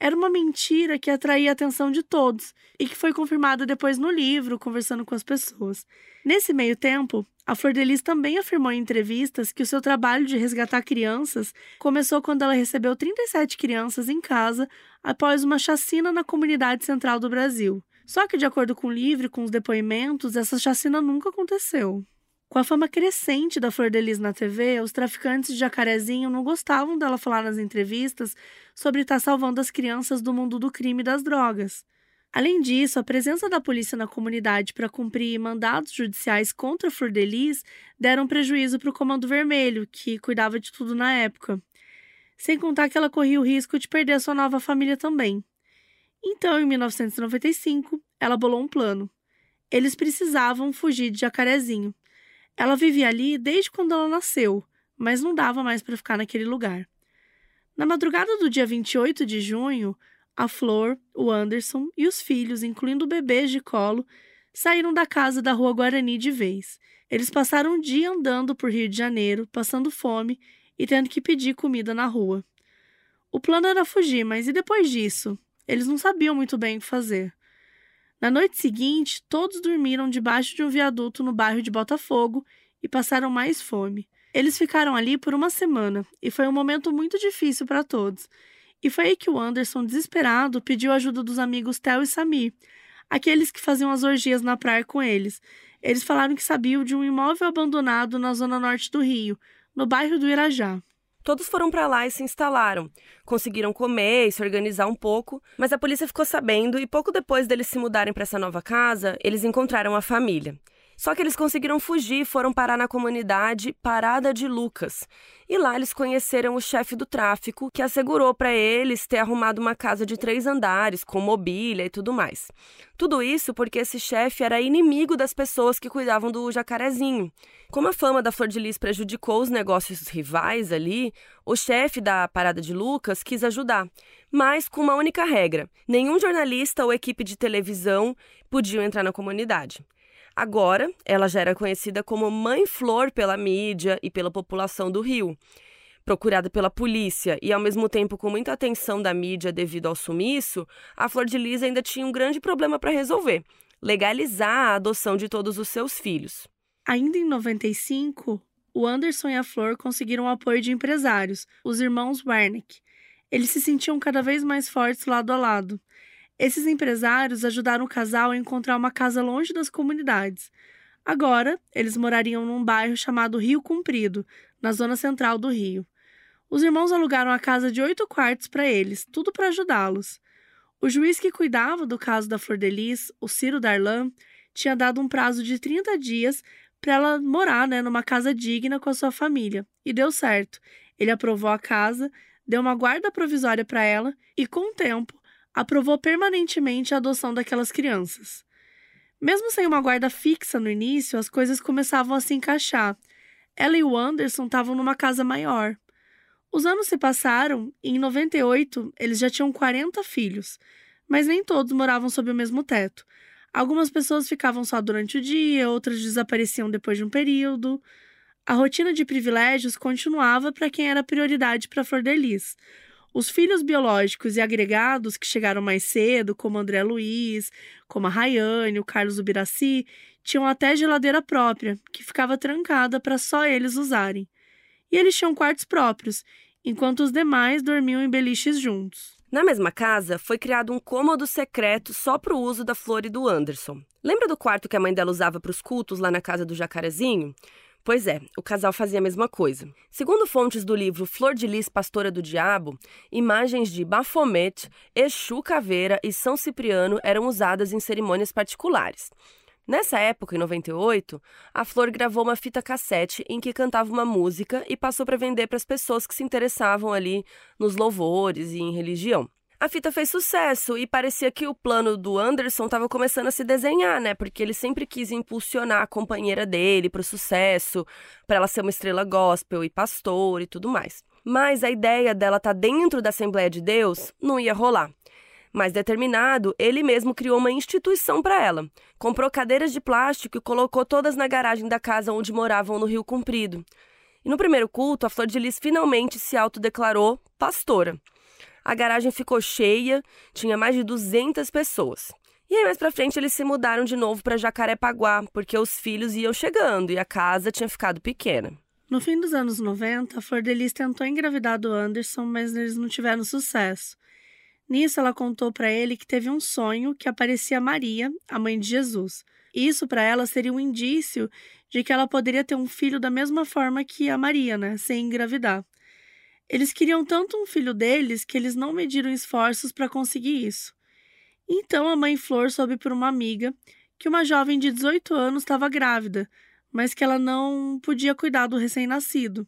Era uma mentira que atraía a atenção de todos e que foi confirmada depois no livro, conversando com as pessoas. Nesse meio tempo, a Flor de Lis também afirmou em entrevistas que o seu trabalho de resgatar crianças começou quando ela recebeu 37 crianças em casa após uma chacina na comunidade central do Brasil. Só que, de acordo com o livro e com os depoimentos, essa chacina nunca aconteceu. Com a fama crescente da Flor de Lis na TV, os traficantes de jacarezinho não gostavam dela falar nas entrevistas sobre estar salvando as crianças do mundo do crime e das drogas. Além disso, a presença da polícia na comunidade para cumprir mandados judiciais contra a Flor de Lis deram prejuízo para o Comando Vermelho, que cuidava de tudo na época. Sem contar que ela corria o risco de perder a sua nova família também. Então, em 1995, ela bolou um plano. Eles precisavam fugir de Jacarezinho. Ela vivia ali desde quando ela nasceu, mas não dava mais para ficar naquele lugar. Na madrugada do dia 28 de junho, a Flor, o Anderson e os filhos, incluindo bebês de colo, saíram da casa da rua Guarani de vez. Eles passaram um dia andando por Rio de Janeiro, passando fome e tendo que pedir comida na rua. O plano era fugir, mas e depois disso? Eles não sabiam muito bem o que fazer. Na noite seguinte, todos dormiram debaixo de um viaduto no bairro de Botafogo e passaram mais fome. Eles ficaram ali por uma semana e foi um momento muito difícil para todos. E foi aí que o Anderson, desesperado, pediu ajuda dos amigos Theo e Samir, aqueles que faziam as orgias na praia com eles. Eles falaram que sabiam de um imóvel abandonado na zona norte do Rio, no bairro do Irajá. Todos foram para lá e se instalaram. Conseguiram comer e se organizar um pouco, mas a polícia ficou sabendo e pouco depois deles se mudarem para essa nova casa, eles encontraram a família. Só que eles conseguiram fugir e foram parar na comunidade Parada de Lucas. E lá eles conheceram o chefe do tráfico, que assegurou para eles ter arrumado uma casa de três andares, com mobília e tudo mais. Tudo isso porque esse chefe era inimigo das pessoas que cuidavam do jacarezinho. Como a fama da Flor de Lis prejudicou os negócios rivais ali, o chefe da Parada de Lucas quis ajudar, mas com uma única regra: nenhum jornalista ou equipe de televisão podiam entrar na comunidade. Agora, ela já era conhecida como Mãe Flor pela mídia e pela população do Rio. Procurada pela polícia e, ao mesmo tempo, com muita atenção da mídia devido ao sumiço, a Flor de Lis ainda tinha um grande problema para resolver: legalizar a adoção de todos os seus filhos. Ainda em 95, o Anderson e a Flor conseguiram o apoio de empresários, os irmãos Wernick. Eles se sentiam cada vez mais fortes lado a lado. Esses empresários ajudaram o casal a encontrar uma casa longe das comunidades. Agora, eles morariam num bairro chamado Rio Comprido, na zona central do Rio. Os irmãos alugaram a casa de oito quartos para eles, tudo para ajudá-los. O juiz que cuidava do caso da Flor de Lis, o Ciro Darlan, tinha dado um prazo de 30 dias para ela morar né, numa casa digna com a sua família. E deu certo. Ele aprovou a casa, deu uma guarda provisória para ela e, com o tempo, aprovou permanentemente a adoção daquelas crianças. Mesmo sem uma guarda fixa no início, as coisas começavam a se encaixar. Ela e o Anderson estavam numa casa maior. Os anos se passaram e em 98 eles já tinham 40 filhos, mas nem todos moravam sob o mesmo teto. Algumas pessoas ficavam só durante o dia, outras desapareciam depois de um período. A rotina de privilégios continuava para quem era prioridade para Flor de Lis. Os filhos biológicos e agregados que chegaram mais cedo, como André Luiz, como a Rayane, o Carlos Ubiraci, tinham até geladeira própria, que ficava trancada para só eles usarem. E eles tinham quartos próprios, enquanto os demais dormiam em beliches juntos. Na mesma casa, foi criado um cômodo secreto só para o uso da Flor e do Anderson. Lembra do quarto que a mãe dela usava para os cultos lá na casa do Jacarezinho? Pois é, o casal fazia a mesma coisa. Segundo fontes do livro Flor de Lis, Pastora do Diabo, imagens de Baphomet, Exu Caveira e São Cipriano eram usadas em cerimônias particulares. Nessa época, em 98, a Flor gravou uma fita cassete em que cantava uma música e passou para vender para as pessoas que se interessavam ali nos louvores e em religião. A fita fez sucesso e parecia que o plano do Anderson estava começando a se desenhar, né? Porque ele sempre quis impulsionar a companheira dele para o sucesso, para ela ser uma estrela gospel e pastor e tudo mais. Mas a ideia dela estar tá dentro da Assembleia de Deus não ia rolar. Mais determinado, ele mesmo criou uma instituição para ela. Comprou cadeiras de plástico e colocou todas na garagem da casa onde moravam no Rio Comprido. E no primeiro culto, a Flor de Lis finalmente se autodeclarou pastora. A garagem ficou cheia, tinha mais de 200 pessoas. E aí, mais pra frente, eles se mudaram de novo para Jacarepaguá, porque os filhos iam chegando e a casa tinha ficado pequena. No fim dos anos 90, a Flor tentou engravidar do Anderson, mas eles não tiveram sucesso. Nisso, ela contou para ele que teve um sonho que aparecia Maria, a mãe de Jesus. Isso para ela seria um indício de que ela poderia ter um filho da mesma forma que a Maria, né, sem engravidar. Eles queriam tanto um filho deles que eles não mediram esforços para conseguir isso. Então a mãe Flor soube por uma amiga que uma jovem de 18 anos estava grávida, mas que ela não podia cuidar do recém-nascido.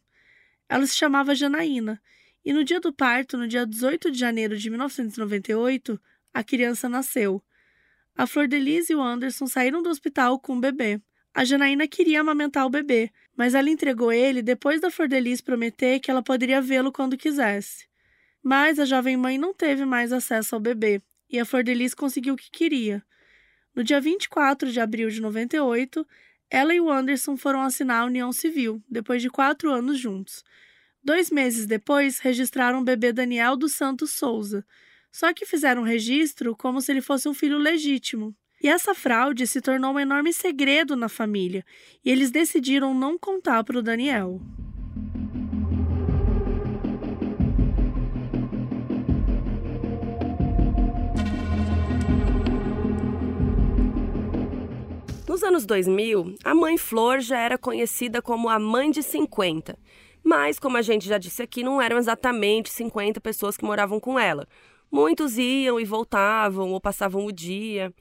Ela se chamava Janaína, e no dia do parto, no dia 18 de janeiro de 1998, a criança nasceu. A Flor Delise e o Anderson saíram do hospital com o bebê. A Janaína queria amamentar o bebê, mas ela entregou ele depois da Flor de prometer que ela poderia vê-lo quando quisesse. Mas a jovem mãe não teve mais acesso ao bebê e a Flor de conseguiu o que queria. No dia 24 de abril de 98, ela e o Anderson foram assinar a união civil, depois de quatro anos juntos. Dois meses depois, registraram o bebê Daniel dos Santos Souza, só que fizeram um registro como se ele fosse um filho legítimo. E essa fraude se tornou um enorme segredo na família, e eles decidiram não contar para o Daniel. Nos anos 2000, a mãe Flor já era conhecida como a mãe de 50. Mas, como a gente já disse aqui, não eram exatamente 50 pessoas que moravam com ela. Muitos iam e voltavam ou passavam o dia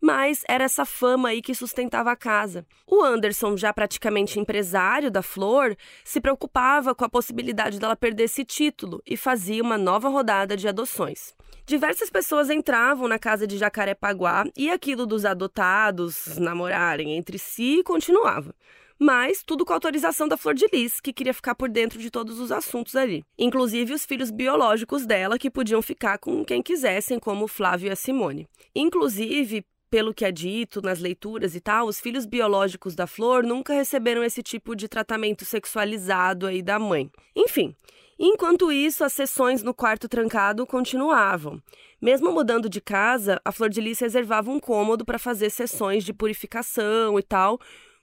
mas era essa fama aí que sustentava a casa. O Anderson, já praticamente empresário da Flor, se preocupava com a possibilidade dela perder esse título e fazia uma nova rodada de adoções. Diversas pessoas entravam na casa de Jacarepaguá e aquilo dos adotados namorarem entre si continuava mas tudo com autorização da Flor de Lis, que queria ficar por dentro de todos os assuntos ali. Inclusive os filhos biológicos dela, que podiam ficar com quem quisessem, como Flávio e a Simone. Inclusive, pelo que é dito nas leituras e tal, os filhos biológicos da Flor nunca receberam esse tipo de tratamento sexualizado aí da mãe. Enfim, enquanto isso, as sessões no quarto trancado continuavam. Mesmo mudando de casa, a Flor de Lis reservava um cômodo para fazer sessões de purificação e tal,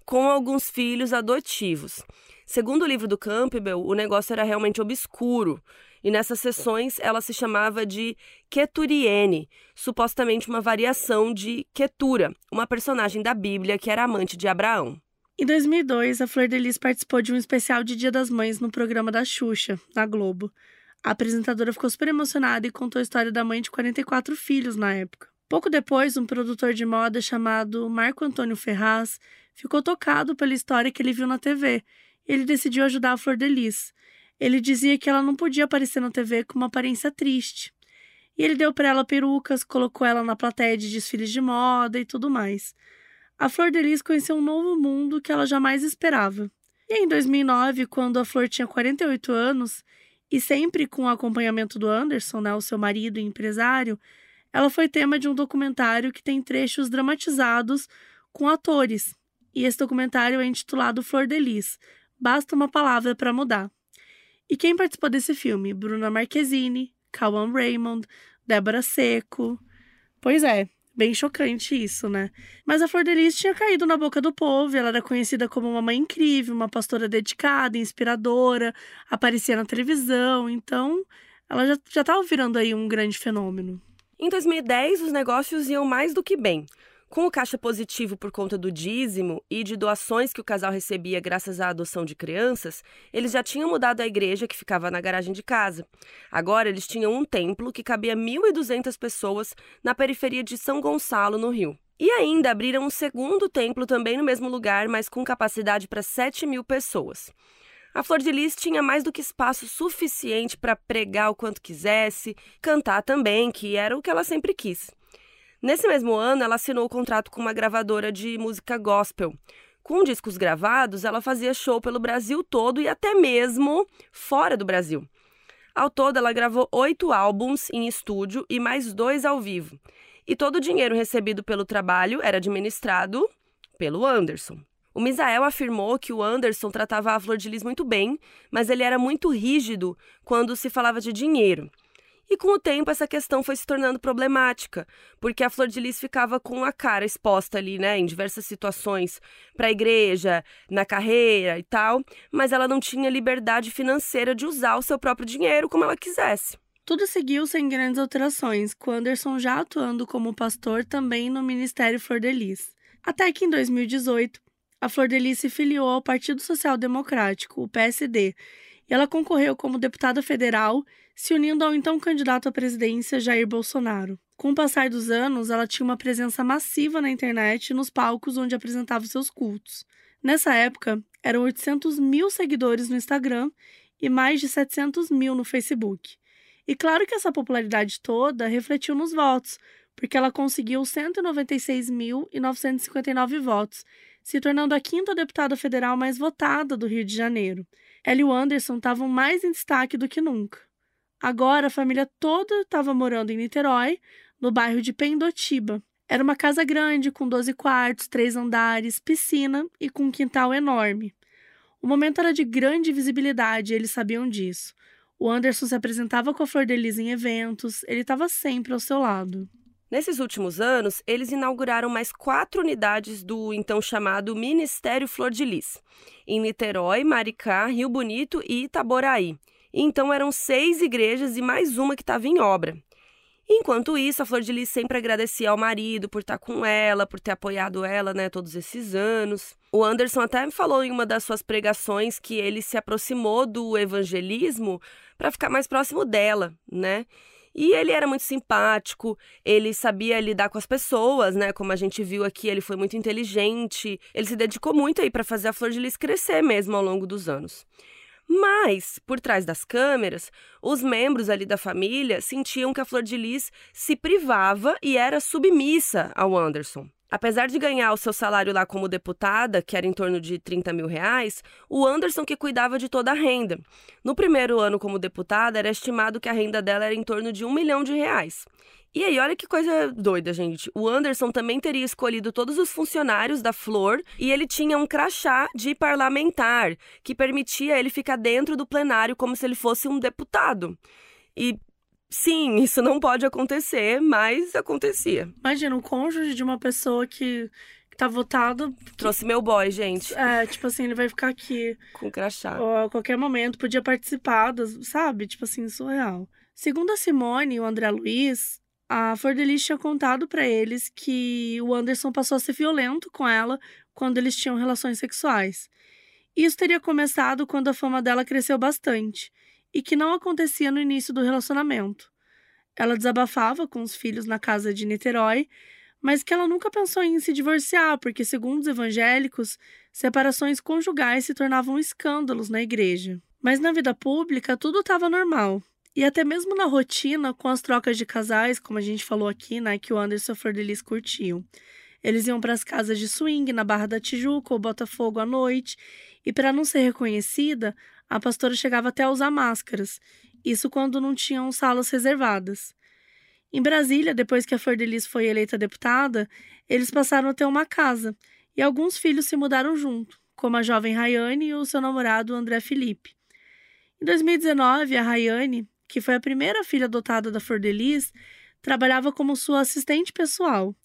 com alguns filhos adotivos. Segundo o livro do Campbell, o negócio era realmente obscuro. E nessas sessões ela se chamava de Keturiene, supostamente uma variação de Ketura, uma personagem da Bíblia que era amante de Abraão. Em 2002, a Flor de Lis participou de um especial de Dia das Mães no programa da Xuxa, na Globo. A apresentadora ficou super emocionada e contou a história da mãe de 44 filhos na época. Pouco depois, um produtor de moda chamado Marco Antônio Ferraz ficou tocado pela história que ele viu na TV. E ele decidiu ajudar a Flor de Lis. Ele dizia que ela não podia aparecer na TV com uma aparência triste. E ele deu para ela perucas, colocou ela na plateia de desfiles de moda e tudo mais. A Flor de Lis conheceu um novo mundo que ela jamais esperava. E em 2009, quando a Flor tinha 48 anos, e sempre com o acompanhamento do Anderson, né, o seu marido e empresário, ela foi tema de um documentário que tem trechos dramatizados com atores. E esse documentário é intitulado Flor de Lis. Basta uma palavra para mudar. E quem participou desse filme? Bruna Marquezine, Cauan Raymond, Débora Seco. Pois é, bem chocante isso, né? Mas a Flor de Lis tinha caído na boca do povo, ela era conhecida como uma mãe incrível, uma pastora dedicada, inspiradora, aparecia na televisão, então ela já estava virando aí um grande fenômeno. Em 2010, os negócios iam mais do que bem. Com o caixa positivo por conta do dízimo e de doações que o casal recebia graças à adoção de crianças, eles já tinham mudado a igreja que ficava na garagem de casa. Agora eles tinham um templo que cabia 1.200 pessoas na periferia de São Gonçalo, no Rio. E ainda abriram um segundo templo também no mesmo lugar, mas com capacidade para 7 mil pessoas. A Flor de Lis tinha mais do que espaço suficiente para pregar o quanto quisesse, cantar também, que era o que ela sempre quis. Nesse mesmo ano, ela assinou o contrato com uma gravadora de música gospel. Com discos gravados, ela fazia show pelo Brasil todo e até mesmo fora do Brasil. Ao todo, ela gravou oito álbuns em estúdio e mais dois ao vivo. E todo o dinheiro recebido pelo trabalho era administrado pelo Anderson. O Misael afirmou que o Anderson tratava a Flor de Lis muito bem, mas ele era muito rígido quando se falava de dinheiro. E com o tempo essa questão foi se tornando problemática, porque a Flor de Lis ficava com a cara exposta ali, né, em diversas situações, para a igreja, na carreira e tal, mas ela não tinha liberdade financeira de usar o seu próprio dinheiro como ela quisesse. Tudo seguiu sem grandes alterações, com Anderson já atuando como pastor também no Ministério Flor de Lis. Até que em 2018, a Flor de Lis se filiou ao Partido Social Democrático, o PSD, e ela concorreu como deputada federal, se unindo ao então candidato à presidência Jair Bolsonaro. Com o passar dos anos, ela tinha uma presença massiva na internet e nos palcos onde apresentava seus cultos. Nessa época, eram 800 mil seguidores no Instagram e mais de 700 mil no Facebook. E claro que essa popularidade toda refletiu nos votos, porque ela conseguiu 196.959 votos, se tornando a quinta deputada federal mais votada do Rio de Janeiro. Ela e o Anderson estavam mais em destaque do que nunca. Agora a família toda estava morando em Niterói, no bairro de Pendotiba. Era uma casa grande, com 12 quartos, três andares, piscina e com um quintal enorme. O momento era de grande visibilidade eles sabiam disso. O Anderson se apresentava com a Flor de Lis em eventos, ele estava sempre ao seu lado. Nesses últimos anos, eles inauguraram mais quatro unidades do então chamado Ministério Flor de Lis, em Niterói, Maricá, Rio Bonito e Itaboraí. Então eram seis igrejas e mais uma que estava em obra. Enquanto isso, a Flor de Lis sempre agradecia ao marido por estar com ela, por ter apoiado ela, né, todos esses anos. O Anderson até me falou em uma das suas pregações que ele se aproximou do evangelismo para ficar mais próximo dela, né? E ele era muito simpático, ele sabia lidar com as pessoas, né? Como a gente viu aqui, ele foi muito inteligente, ele se dedicou muito aí para fazer a Flor de Lis crescer mesmo ao longo dos anos. Mas, por trás das câmeras, os membros ali da família sentiam que a Flor de Lis se privava e era submissa ao Anderson. Apesar de ganhar o seu salário lá como deputada, que era em torno de 30 mil reais, o Anderson que cuidava de toda a renda. No primeiro ano como deputada, era estimado que a renda dela era em torno de um milhão de reais. E aí, olha que coisa doida, gente. O Anderson também teria escolhido todos os funcionários da Flor e ele tinha um crachá de parlamentar que permitia ele ficar dentro do plenário como se ele fosse um deputado. E Sim, [laughs] isso não pode acontecer, mas acontecia. Imagina, o cônjuge de uma pessoa que, tá votado. Trouxe meu boy, gente. É, tipo assim, ele vai ficar aqui. Com crachá. Ou a qualquer momento, podia participar, das, sabe? Tipo assim, surreal. Segundo a Simone e o André Luiz, a Flor de Lis tinha contado para eles que o Anderson passou a ser violento com ela quando eles tinham relações sexuais. Isso teria começado quando a fama dela cresceu bastante e que não acontecia no início do relacionamento. Ela desabafava com os filhos na casa de Niterói, mas que ela nunca pensou em se divorciar, porque, segundo os evangélicos, separações conjugais se tornavam escândalos na igreja. Mas na vida pública tudo estava normal. E até mesmo na rotina, com as trocas de casais, como a gente falou aqui, né, que o Anderson e a Flor de Lis curtiam. Eles iam para as casas de swing na Barra da Tijuca ou Botafogo à noite, e para não ser reconhecida, a pastora chegava até a usar máscaras, isso quando não tinham salas reservadas. Em Brasília, depois que a Flor de Lis foi eleita deputada, eles passaram a ter uma casa, e alguns filhos se mudaram junto, como a jovem Rayane e o seu namorado André Felipe. Em 2019, a Rayane, que foi a primeira filha adotada da Flor de Lis, trabalhava como sua assistente pessoal.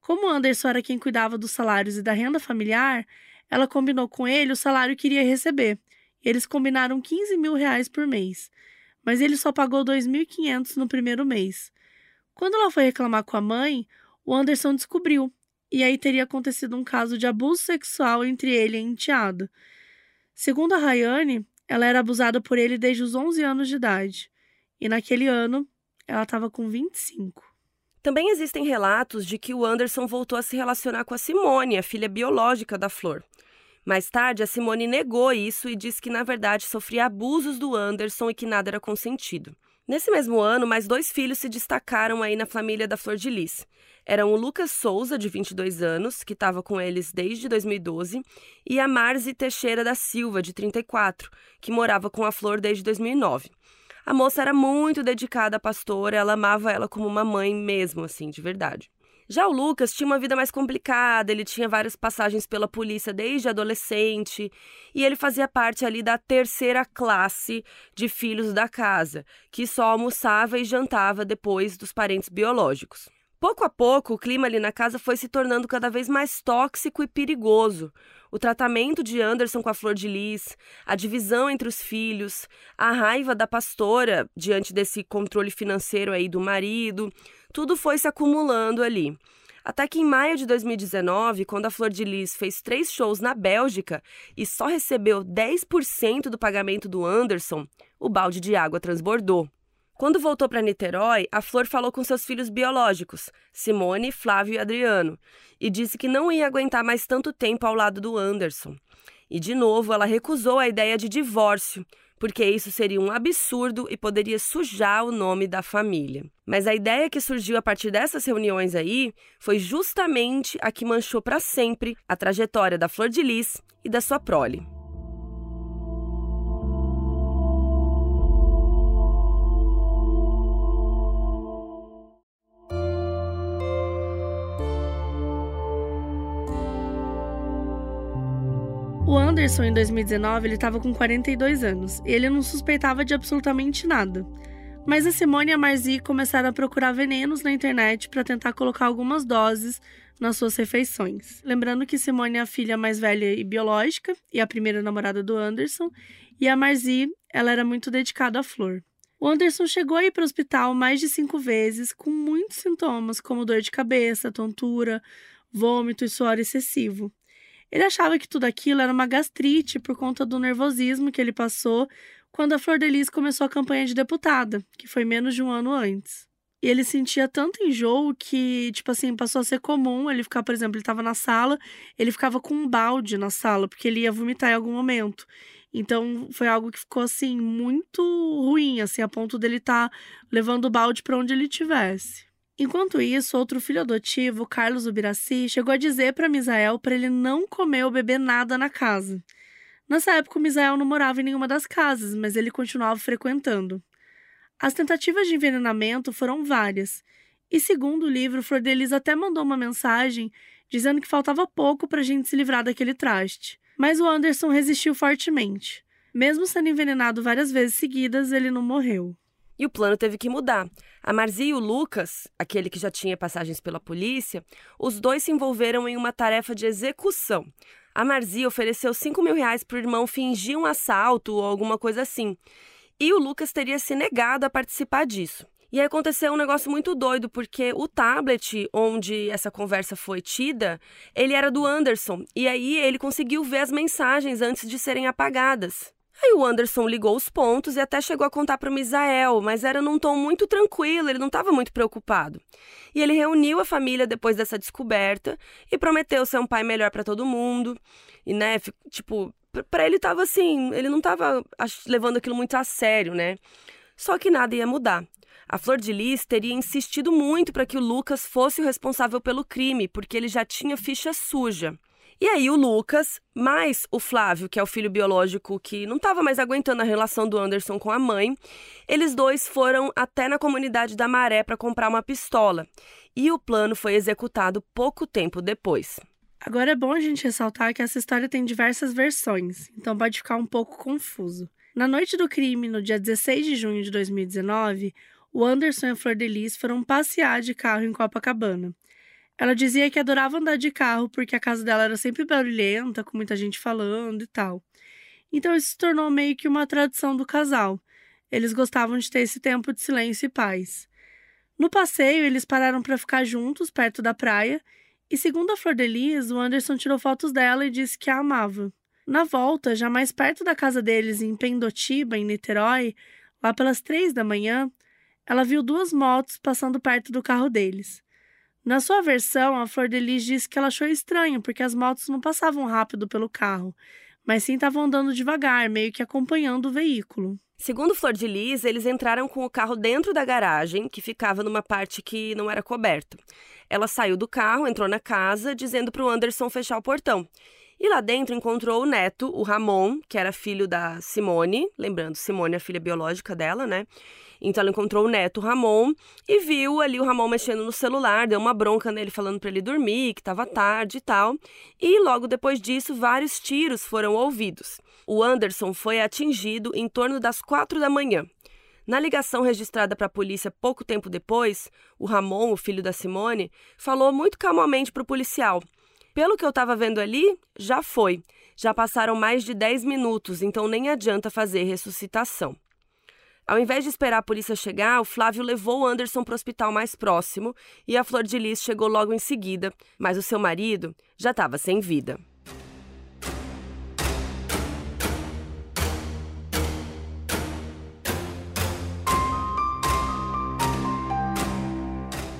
Como Anderson era quem cuidava dos salários e da renda familiar, ela combinou com ele o salário que iria receber. Eles combinaram 15 mil reais por mês, mas ele só pagou 2.500 no primeiro mês. Quando ela foi reclamar com a mãe, o Anderson descobriu, e aí teria acontecido um caso de abuso sexual entre ele e a enteada. Segundo a Rayane, ela era abusada por ele desde os 11 anos de idade, e naquele ano ela estava com 25. Também existem relatos de que o Anderson voltou a se relacionar com a Simone, a filha biológica da Flor. Mais tarde, a Simone negou isso e disse que, na verdade, sofria abusos do Anderson e que nada era consentido. Nesse mesmo ano, mais dois filhos se destacaram aí na família da Flor de Lis. Eram o Lucas Souza, de 22 anos, que estava com eles desde 2012, e a Marzi Teixeira da Silva, de 34, que morava com a Flor desde 2009. A moça era muito dedicada à pastora, ela amava ela como uma mãe mesmo, assim, de verdade. Já o Lucas tinha uma vida mais complicada, ele tinha várias passagens pela polícia desde adolescente e ele fazia parte ali da terceira classe de filhos da casa, que só almoçava e jantava depois dos parentes biológicos. Pouco a pouco, o clima ali na casa foi se tornando cada vez mais tóxico e perigoso. O tratamento de Anderson com a flor de lis, a divisão entre os filhos, a raiva da pastora diante desse controle financeiro aí do marido, tudo foi se acumulando ali. Até que em maio de 2019, quando a Flor de Lis fez três shows na Bélgica e só recebeu 10% do pagamento do Anderson, o balde de água transbordou. Quando voltou para Niterói, a Flor falou com seus filhos biológicos, Simone, Flávio e Adriano, e disse que não ia aguentar mais tanto tempo ao lado do Anderson. E de novo, ela recusou a ideia de divórcio, porque isso seria um absurdo e poderia sujar o nome da família. Mas a ideia que surgiu a partir dessas reuniões aí foi justamente a que manchou para sempre a trajetória da Flor de Lis e da sua prole. Anderson, em 2019, ele estava com 42 anos e ele não suspeitava de absolutamente nada. Mas a Simone e a Marzi começaram a procurar venenos na internet para tentar colocar algumas doses nas suas refeições. Lembrando que Simone é a filha mais velha e biológica e a primeira namorada do Anderson, e a Marzi, ela era muito dedicada à flor. O Anderson chegou a ir para o hospital mais de cinco vezes com muitos sintomas, como dor de cabeça, tontura, vômito e suor excessivo. Ele achava que tudo aquilo era uma gastrite por conta do nervosismo que ele passou quando a Flor de Lis começou a campanha de deputada, que foi menos de um ano antes. E ele sentia tanto enjoo que, tipo assim, passou a ser comum ele ficar, por exemplo, ele estava na sala, ele ficava com um balde na sala, porque ele ia vomitar em algum momento. Então, foi algo que ficou, assim, muito ruim, assim, a ponto dele estar tá levando o balde para onde ele tivesse. Enquanto isso, outro filho adotivo, Carlos Ubiraci, chegou a dizer para Misael para ele não comer ou beber nada na casa. Nessa época, o Misael não morava em nenhuma das casas, mas ele continuava frequentando. As tentativas de envenenamento foram várias, e segundo o livro, Flor Delis até mandou uma mensagem dizendo que faltava pouco para a gente se livrar daquele traste. Mas o Anderson resistiu fortemente. Mesmo sendo envenenado várias vezes seguidas, ele não morreu. E o plano teve que mudar. A Marzi e o Lucas, aquele que já tinha passagens pela polícia, os dois se envolveram em uma tarefa de execução. A Marzi ofereceu 5 mil reais para o irmão fingir um assalto ou alguma coisa assim. E o Lucas teria se negado a participar disso. E aí aconteceu um negócio muito doido, porque o tablet onde essa conversa foi tida, ele era do Anderson. E aí ele conseguiu ver as mensagens antes de serem apagadas. Aí o Anderson ligou os pontos e até chegou a contar para o Misael, mas era num tom muito tranquilo, ele não estava muito preocupado. E ele reuniu a família depois dessa descoberta e prometeu ser um pai melhor para todo mundo. E, né, tipo, para ele tava assim, ele não estava levando aquilo muito a sério, né? Só que nada ia mudar. A Flor de Lis teria insistido muito para que o Lucas fosse o responsável pelo crime, porque ele já tinha ficha suja. E aí o Lucas, mais o Flávio, que é o filho biológico que não estava mais aguentando a relação do Anderson com a mãe, eles dois foram até na comunidade da Maré para comprar uma pistola. E o plano foi executado pouco tempo depois. Agora é bom a gente ressaltar que essa história tem diversas versões, então pode ficar um pouco confuso. Na noite do crime, no dia 16 de junho de 2019, o Anderson e a Flor de Lis foram passear de carro em Copacabana. Ela dizia que adorava andar de carro porque a casa dela era sempre barulhenta, com muita gente falando e tal. Então isso se tornou meio que uma tradição do casal. Eles gostavam de ter esse tempo de silêncio e paz. No passeio, eles pararam para ficar juntos perto da praia e, segundo a Flor de Lis, o Anderson tirou fotos dela e disse que a amava. Na volta, já mais perto da casa deles, em Pendotiba, em Niterói, lá pelas três da manhã, ela viu duas motos passando perto do carro deles. Na sua versão, a Flor de Lis disse que ela achou estranho porque as motos não passavam rápido pelo carro, mas sim estavam andando devagar, meio que acompanhando o veículo. Segundo Flor de Lis, eles entraram com o carro dentro da garagem, que ficava numa parte que não era coberta. Ela saiu do carro, entrou na casa, dizendo para o Anderson fechar o portão. E lá dentro encontrou o neto, o Ramon, que era filho da Simone, lembrando, Simone é a filha biológica dela, né? Então ela encontrou o neto, Ramon, e viu ali o Ramon mexendo no celular, deu uma bronca nele falando para ele dormir, que estava tarde e tal. E logo depois disso, vários tiros foram ouvidos. O Anderson foi atingido em torno das quatro da manhã. Na ligação registrada para a polícia pouco tempo depois, o Ramon, o filho da Simone, falou muito calmamente para o policial pelo que eu estava vendo ali, já foi. Já passaram mais de 10 minutos, então nem adianta fazer ressuscitação. Ao invés de esperar a polícia chegar, o Flávio levou o Anderson para o hospital mais próximo e a Flor de Lis chegou logo em seguida, mas o seu marido já estava sem vida.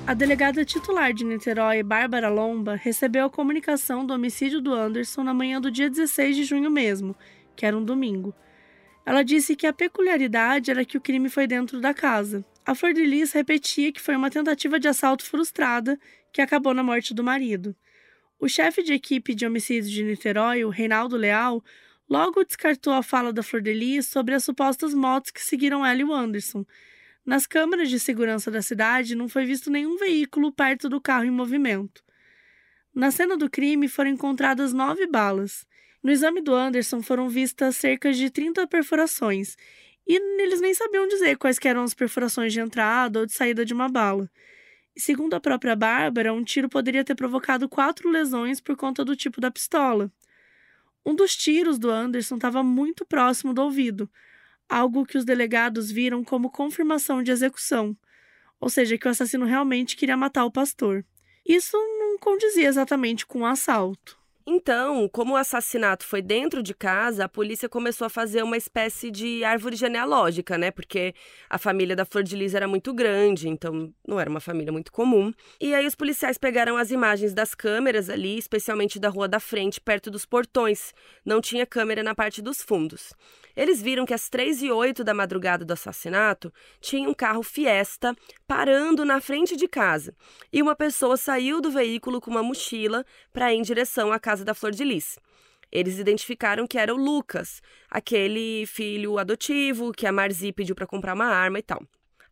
A delegada titular de Niterói, Bárbara Lomba, recebeu a comunicação do homicídio do Anderson na manhã do dia 16 de junho mesmo, que era um domingo. Ela disse que a peculiaridade era que o crime foi dentro da casa. A Flor de Lis repetia que foi uma tentativa de assalto frustrada que acabou na morte do marido. O chefe de equipe de homicídios de Niterói, o Reinaldo Leal, logo descartou a fala da Flor de Lis sobre as supostas motos que seguiram ela e o Anderson, nas câmeras de segurança da cidade não foi visto nenhum veículo perto do carro em movimento. Na cena do crime foram encontradas nove balas. No exame do Anderson foram vistas cerca de 30 perfurações, e eles nem sabiam dizer quais eram as perfurações de entrada ou de saída de uma bala. E segundo a própria Bárbara, um tiro poderia ter provocado quatro lesões por conta do tipo da pistola. Um dos tiros do Anderson estava muito próximo do ouvido, algo que os delegados viram como confirmação de execução, ou seja, que o assassino realmente queria matar o pastor. Isso não condizia exatamente com o um assalto. Então, como o assassinato foi dentro de casa, a polícia começou a fazer uma espécie de árvore genealógica, né? Porque a família da Flor de Lis era muito grande, então não era uma família muito comum. E aí os policiais pegaram as imagens das câmeras ali, especialmente da rua da frente, perto dos portões. Não tinha câmera na parte dos fundos. Eles viram que às 3 e 8 da madrugada do assassinato tinha um carro Fiesta parando na frente de casa e uma pessoa saiu do veículo com uma mochila para ir em direção à casa da Flor de Lis. Eles identificaram que era o Lucas, aquele filho adotivo que a Marzi pediu para comprar uma arma e tal.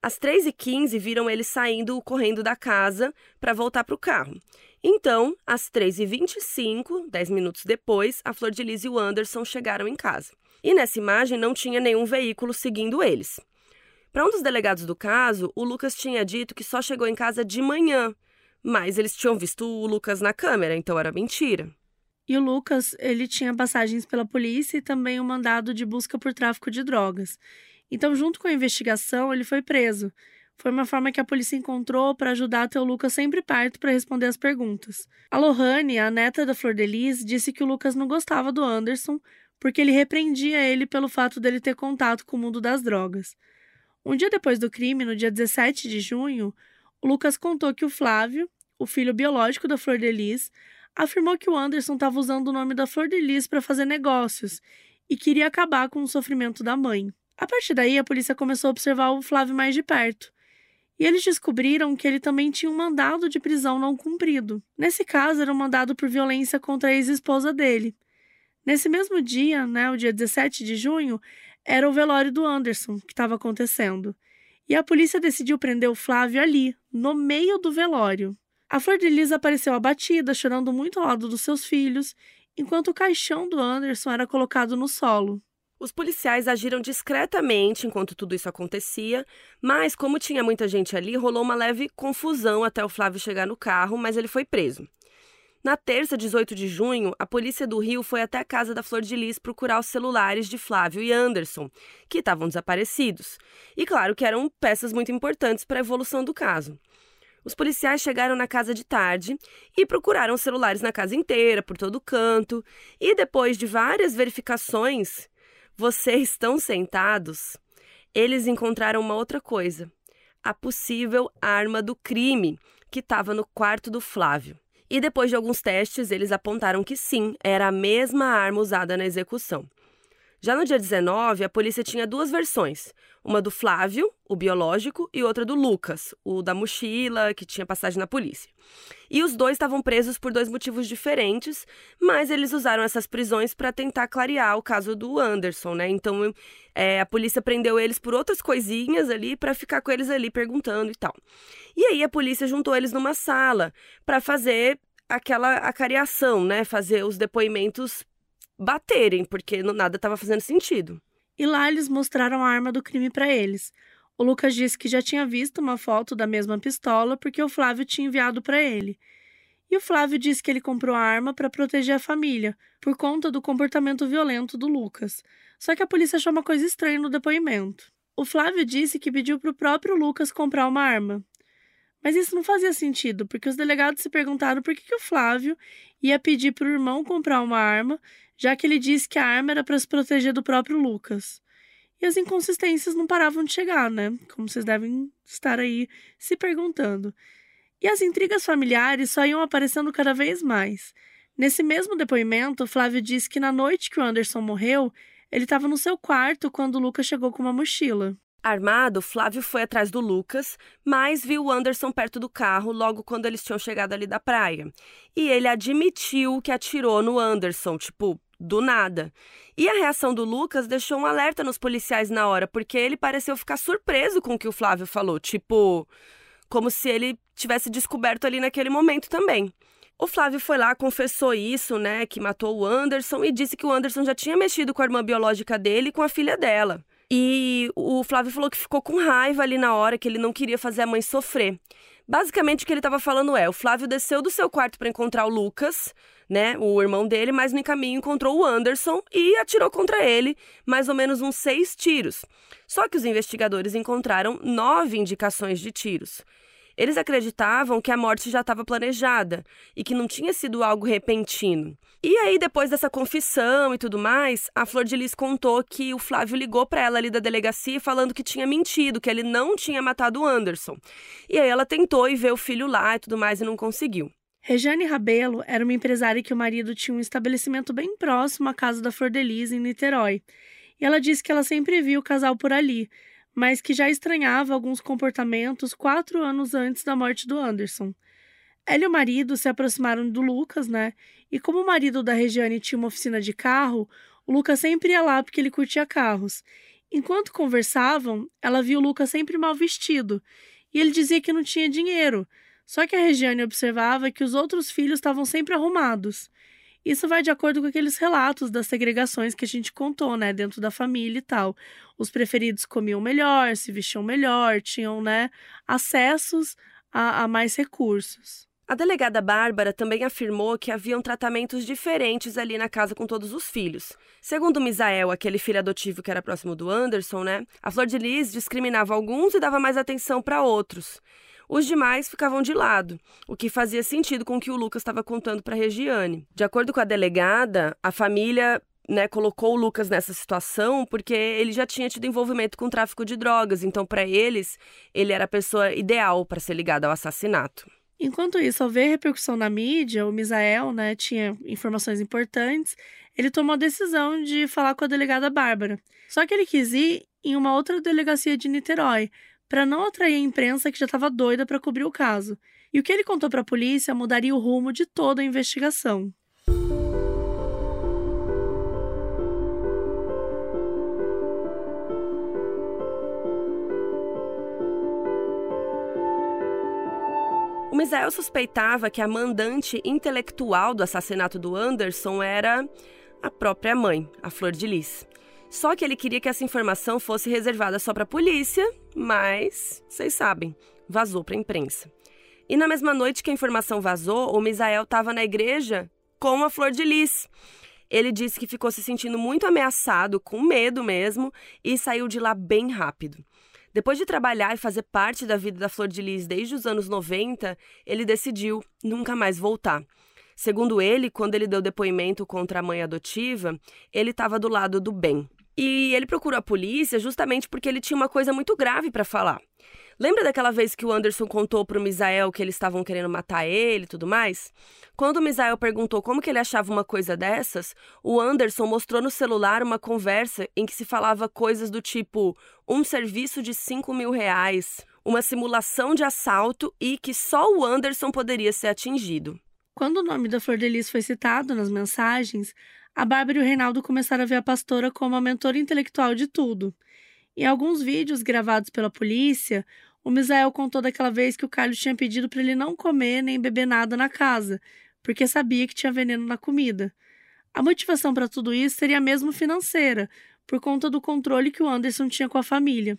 Às 3h15, viram ele saindo correndo da casa para voltar para o carro. Então, às 3h25, 10 minutos depois, a Flor de Lis e o Anderson chegaram em casa. E nessa imagem não tinha nenhum veículo seguindo eles. Para um dos delegados do caso, o Lucas tinha dito que só chegou em casa de manhã, mas eles tinham visto o Lucas na câmera, então era mentira. E o Lucas, ele tinha passagens pela polícia e também um mandado de busca por tráfico de drogas. Então, junto com a investigação, ele foi preso. Foi uma forma que a polícia encontrou para ajudar a ter o Lucas sempre perto para responder as perguntas. A Lohane, a neta da Flor de Lis, disse que o Lucas não gostava do Anderson porque ele repreendia ele pelo fato dele ter contato com o mundo das drogas. Um dia depois do crime, no dia 17 de junho, o Lucas contou que o Flávio, o filho biológico da Flor de Lis, afirmou que o Anderson estava usando o nome da Flor de Lis para fazer negócios e queria acabar com o sofrimento da mãe. A partir daí, a polícia começou a observar o Flávio mais de perto. E eles descobriram que ele também tinha um mandado de prisão não cumprido. Nesse caso, era um mandado por violência contra a ex-esposa dele. Nesse mesmo dia, né, o dia 17 de junho, era o velório do Anderson que estava acontecendo. E a polícia decidiu prender o Flávio ali, no meio do velório. A Flor de Lis apareceu abatida, chorando muito ao lado dos seus filhos, enquanto o caixão do Anderson era colocado no solo. Os policiais agiram discretamente enquanto tudo isso acontecia, mas como tinha muita gente ali, rolou uma leve confusão até o Flávio chegar no carro, mas ele foi preso. Na terça, 18 de junho, a polícia do Rio foi até a casa da Flor de Lis procurar os celulares de Flávio e Anderson, que estavam desaparecidos. E claro que eram peças muito importantes para a evolução do caso. Os policiais chegaram na casa de tarde e procuraram celulares na casa inteira, por todo canto, e depois de várias verificações, vocês estão sentados, eles encontraram uma outra coisa: a possível arma do crime que estava no quarto do Flávio. E depois de alguns testes, eles apontaram que sim, era a mesma arma usada na execução. Já no dia 19, a polícia tinha duas versões: uma do Flávio, o biológico, e outra do Lucas, o da mochila, que tinha passagem na polícia. E os dois estavam presos por dois motivos diferentes, mas eles usaram essas prisões para tentar clarear o caso do Anderson, né? Então é, a polícia prendeu eles por outras coisinhas ali para ficar com eles ali perguntando e tal. E aí a polícia juntou eles numa sala para fazer aquela acariação, né? Fazer os depoimentos baterem, porque nada estava fazendo sentido. E lá eles mostraram a arma do crime para eles. O Lucas disse que já tinha visto uma foto da mesma pistola porque o Flávio tinha enviado para ele. E o Flávio disse que ele comprou a arma para proteger a família, por conta do comportamento violento do Lucas. Só que a polícia achou uma coisa estranha no depoimento. O Flávio disse que pediu para o próprio Lucas comprar uma arma. Mas isso não fazia sentido, porque os delegados se perguntaram por que, que o Flávio ia pedir para o irmão comprar uma arma já que ele disse que a arma era para se proteger do próprio Lucas. E as inconsistências não paravam de chegar, né? Como vocês devem estar aí se perguntando. E as intrigas familiares só iam aparecendo cada vez mais. Nesse mesmo depoimento, Flávio disse que na noite que o Anderson morreu, ele estava no seu quarto quando o Lucas chegou com uma mochila. Armado, Flávio foi atrás do Lucas, mas viu o Anderson perto do carro logo quando eles tinham chegado ali da praia. E ele admitiu que atirou no Anderson, tipo, do nada. E a reação do Lucas deixou um alerta nos policiais na hora, porque ele pareceu ficar surpreso com o que o Flávio falou, tipo, como se ele tivesse descoberto ali naquele momento também. O Flávio foi lá, confessou isso, né, que matou o Anderson e disse que o Anderson já tinha mexido com a irmã biológica dele e com a filha dela. E o Flávio falou que ficou com raiva ali na hora, que ele não queria fazer a mãe sofrer. Basicamente, o que ele estava falando é: o Flávio desceu do seu quarto para encontrar o Lucas, né, o irmão dele, mas no caminho encontrou o Anderson e atirou contra ele mais ou menos uns seis tiros. Só que os investigadores encontraram nove indicações de tiros. Eles acreditavam que a morte já estava planejada e que não tinha sido algo repentino. E aí, depois dessa confissão e tudo mais, a Flor de Lis contou que o Flávio ligou para ela ali da delegacia falando que tinha mentido, que ele não tinha matado o Anderson. E aí ela tentou ir ver o filho lá e tudo mais e não conseguiu. Rejane Rabelo era uma empresária que o marido tinha um estabelecimento bem próximo à casa da Flor de Lis, em Niterói. E ela disse que ela sempre viu o casal por ali, mas que já estranhava alguns comportamentos quatro anos antes da morte do Anderson. Ela e o marido se aproximaram do Lucas, né? E como o marido da Regiane tinha uma oficina de carro, o Lucas sempre ia lá porque ele curtia carros. Enquanto conversavam, ela viu o Lucas sempre mal vestido e ele dizia que não tinha dinheiro. Só que a Regiane observava que os outros filhos estavam sempre arrumados. Isso vai de acordo com aqueles relatos das segregações que a gente contou, né, dentro da família e tal. Os preferidos comiam melhor, se vestiam melhor, tinham, né, acessos a, a mais recursos. A delegada Bárbara também afirmou que haviam tratamentos diferentes ali na casa com todos os filhos. Segundo Misael, aquele filho adotivo que era próximo do Anderson, né? A Flor de Lis discriminava alguns e dava mais atenção para outros. Os demais ficavam de lado, o que fazia sentido com o que o Lucas estava contando para a Regiane. De acordo com a delegada, a família né, colocou o Lucas nessa situação porque ele já tinha tido envolvimento com tráfico de drogas, então para eles ele era a pessoa ideal para ser ligado ao assassinato. Enquanto isso, ao ver repercussão na mídia, o Misael né, tinha informações importantes, ele tomou a decisão de falar com a delegada Bárbara. Só que ele quis ir em uma outra delegacia de Niterói, para não atrair a imprensa que já estava doida para cobrir o caso. E o que ele contou para a polícia mudaria o rumo de toda a investigação. O Misael suspeitava que a mandante intelectual do assassinato do Anderson era a própria mãe, a Flor de Lis. Só que ele queria que essa informação fosse reservada só para a polícia, mas vocês sabem, vazou para a imprensa. E na mesma noite que a informação vazou, o Misael estava na igreja com a Flor de Lis. Ele disse que ficou se sentindo muito ameaçado, com medo mesmo, e saiu de lá bem rápido. Depois de trabalhar e fazer parte da vida da Flor de Lis desde os anos 90, ele decidiu nunca mais voltar. Segundo ele, quando ele deu depoimento contra a mãe adotiva, ele estava do lado do bem. E ele procurou a polícia justamente porque ele tinha uma coisa muito grave para falar. Lembra daquela vez que o Anderson contou pro Misael que eles estavam querendo matar ele e tudo mais? Quando o Misael perguntou como que ele achava uma coisa dessas, o Anderson mostrou no celular uma conversa em que se falava coisas do tipo um serviço de 5 mil reais, uma simulação de assalto e que só o Anderson poderia ser atingido. Quando o nome da Flor de Lis foi citado nas mensagens, a Bárbara e o Reinaldo começaram a ver a pastora como a mentora intelectual de tudo. Em alguns vídeos gravados pela polícia, o Misael contou daquela vez que o Carlos tinha pedido para ele não comer nem beber nada na casa, porque sabia que tinha veneno na comida. A motivação para tudo isso seria mesmo financeira, por conta do controle que o Anderson tinha com a família.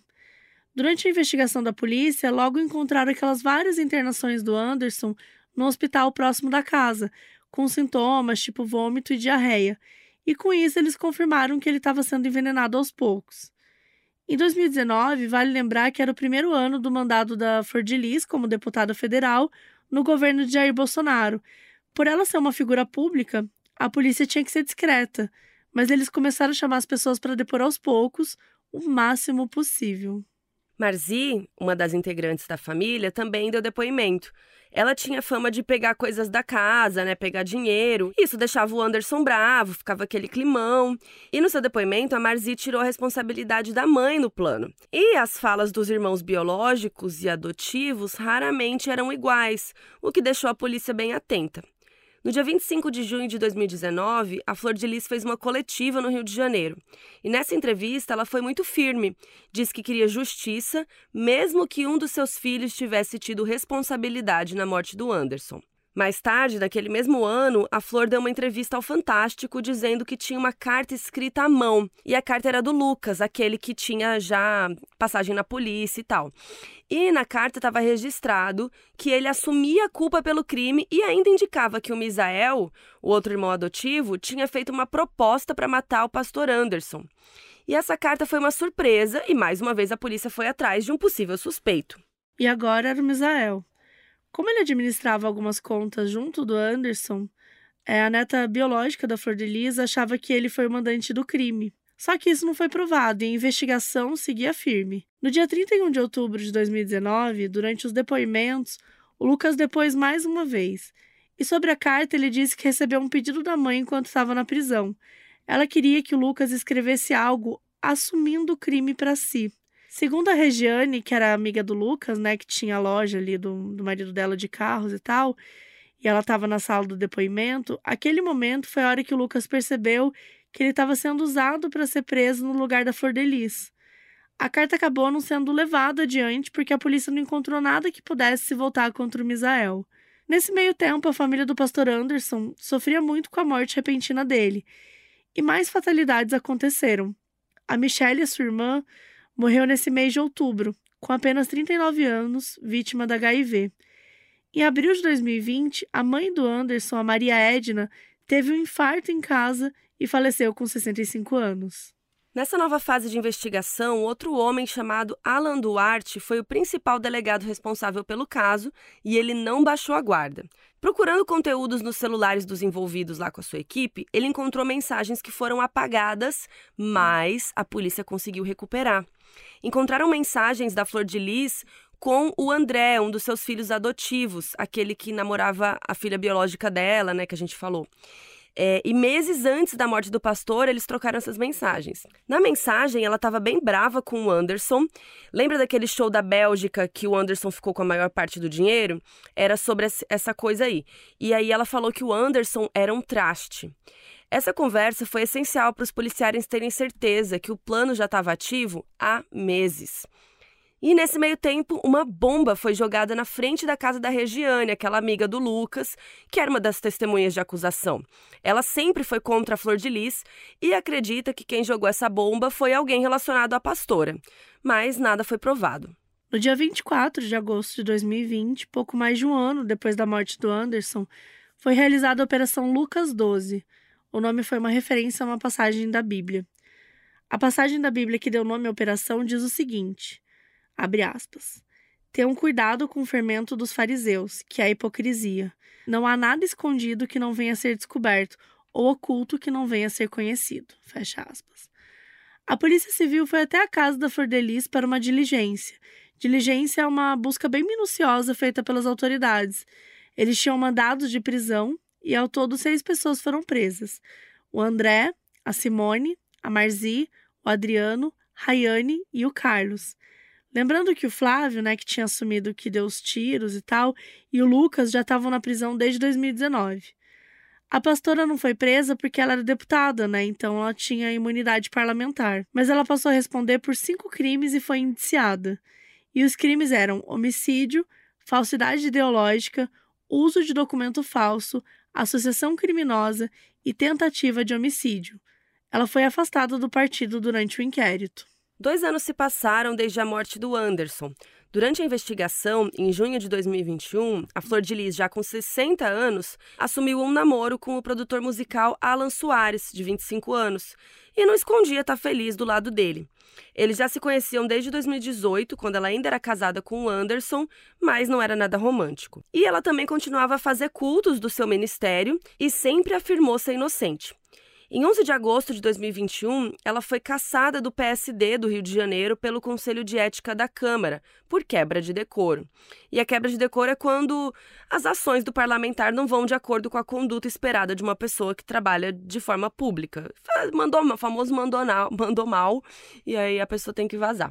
Durante a investigação da polícia, logo encontraram aquelas várias internações do Anderson no hospital próximo da casa, com sintomas tipo vômito e diarreia, e com isso eles confirmaram que ele estava sendo envenenado aos poucos. Em 2019, vale lembrar que era o primeiro ano do mandado da Flor de Lis como deputada federal no governo de Jair Bolsonaro. Por ela ser uma figura pública, a polícia tinha que ser discreta, mas eles começaram a chamar as pessoas para depor aos poucos, o máximo possível. Marzi, uma das integrantes da família, também deu depoimento. Ela tinha fama de pegar coisas da casa, né, pegar dinheiro. Isso deixava o Anderson bravo, ficava aquele climão. E no seu depoimento, a Marzi tirou a responsabilidade da mãe no plano. E as falas dos irmãos biológicos e adotivos raramente eram iguais, o que deixou a polícia bem atenta. No dia 25 de junho de 2019, a Flor de Lis fez uma coletiva no Rio de Janeiro. E nessa entrevista, ela foi muito firme. Diz que queria justiça, mesmo que um dos seus filhos tivesse tido responsabilidade na morte do Anderson. Mais tarde, naquele mesmo ano, a Flor deu uma entrevista ao Fantástico dizendo que tinha uma carta escrita à mão. E a carta era do Lucas, aquele que tinha já passagem na polícia e tal. E na carta estava registrado que ele assumia a culpa pelo crime e ainda indicava que o Misael, o outro irmão adotivo, tinha feito uma proposta para matar o pastor Anderson. E essa carta foi uma surpresa e mais uma vez a polícia foi atrás de um possível suspeito. E agora era o Misael. Como ele administrava algumas contas junto do Anderson, é, a neta biológica da Flor de Lis achava que ele foi o mandante do crime. Só que isso não foi provado e a investigação seguia firme. No dia 31 de outubro de 2019, durante os depoimentos, o Lucas depôs mais uma vez. E sobre a carta, ele disse que recebeu um pedido da mãe enquanto estava na prisão. Ela queria que o Lucas escrevesse algo assumindo o crime para si. Segundo a Regiane, que era amiga do Lucas, né, que tinha a loja ali do, do marido dela de carros e tal, e ela estava na sala do depoimento, aquele momento foi a hora que o Lucas percebeu que ele estava sendo usado para ser preso no lugar da Flor. A carta acabou não sendo levada adiante porque a polícia não encontrou nada que pudesse se voltar contra o Misael. Nesse meio tempo, a família do pastor Anderson sofria muito com a morte repentina dele, e mais fatalidades aconteceram. A Michelle, sua irmã, morreu nesse mês de outubro, com apenas 39 anos, vítima da HIV. Em abril de 2020, a mãe do Anderson, a Maria Edna, teve um infarto em casa e faleceu com 65 anos. Nessa nova fase de investigação, outro homem chamado Alan Duarte foi o principal delegado responsável pelo caso e ele não baixou a guarda. Procurando conteúdos nos celulares dos envolvidos lá com a sua equipe, ele encontrou mensagens que foram apagadas, mas a polícia conseguiu recuperar. Encontraram mensagens da Flor de Lis com o André, um dos seus filhos adotivos, aquele que namorava a filha biológica dela, né, que a gente falou. É, e meses antes da morte do pastor, eles trocaram essas mensagens. Na mensagem, ela estava bem brava com o Anderson. Lembra daquele show da Bélgica que o Anderson ficou com a maior parte do dinheiro? Era sobre essa coisa aí. E aí ela falou que o Anderson era um traste. Essa conversa foi essencial para os policiais terem certeza que o plano já estava ativo há meses. E nesse meio tempo, uma bomba foi jogada na frente da casa da Regiane, aquela amiga do Lucas, que era uma das testemunhas de acusação. Ela sempre foi contra a Flor de Lis e acredita que quem jogou essa bomba foi alguém relacionado à pastora. Mas nada foi provado. No dia 24 de agosto de 2020, pouco mais de um ano depois da morte do Anderson, foi realizada a Operação Lucas 12. O nome foi uma referência a uma passagem da Bíblia. A passagem da Bíblia que deu nome à operação diz o seguinte. Abre aspas. Tenham cuidado com o fermento dos fariseus, que é a hipocrisia. Não há nada escondido que não venha a ser descoberto, ou oculto que não venha a ser conhecido. Fecha aspas. A Polícia Civil foi até a casa da Flor de Lis para uma diligência. Diligência é uma busca bem minuciosa feita pelas autoridades. Eles tinham mandados de prisão e ao todo seis pessoas foram presas: o André, a Simone, a Marzi, o Adriano, Rayane e o Carlos. Lembrando que o Flávio, né, que tinha assumido que deu os tiros e tal, e o Lucas já estavam na prisão desde 2019. A pastora não foi presa porque ela era deputada, né? Então ela tinha imunidade parlamentar. Mas ela passou a responder por cinco crimes e foi indiciada. E os crimes eram homicídio, falsidade ideológica, uso de documento falso, associação criminosa e tentativa de homicídio. Ela foi afastada do partido durante o inquérito. Dois anos se passaram desde a morte do Anderson. Durante a investigação, em junho de 2021, a Flor de Lis, já com 60 anos, assumiu um namoro com o produtor musical Alan Soares, de 25 anos, e não escondia estar feliz do lado dele. Eles já se conheciam desde 2018, quando ela ainda era casada com o Anderson, mas não era nada romântico. E ela também continuava a fazer cultos do seu ministério e sempre afirmou ser inocente. Em 11 de agosto de 2021, ela foi cassada do PSD do Rio de Janeiro pelo Conselho de Ética da Câmara por quebra de decoro. E a quebra de decoro é quando as ações do parlamentar não vão de acordo com a conduta esperada de uma pessoa que trabalha de forma pública. Mandou, o famoso mandou, mandou mal e aí a pessoa tem que vazar.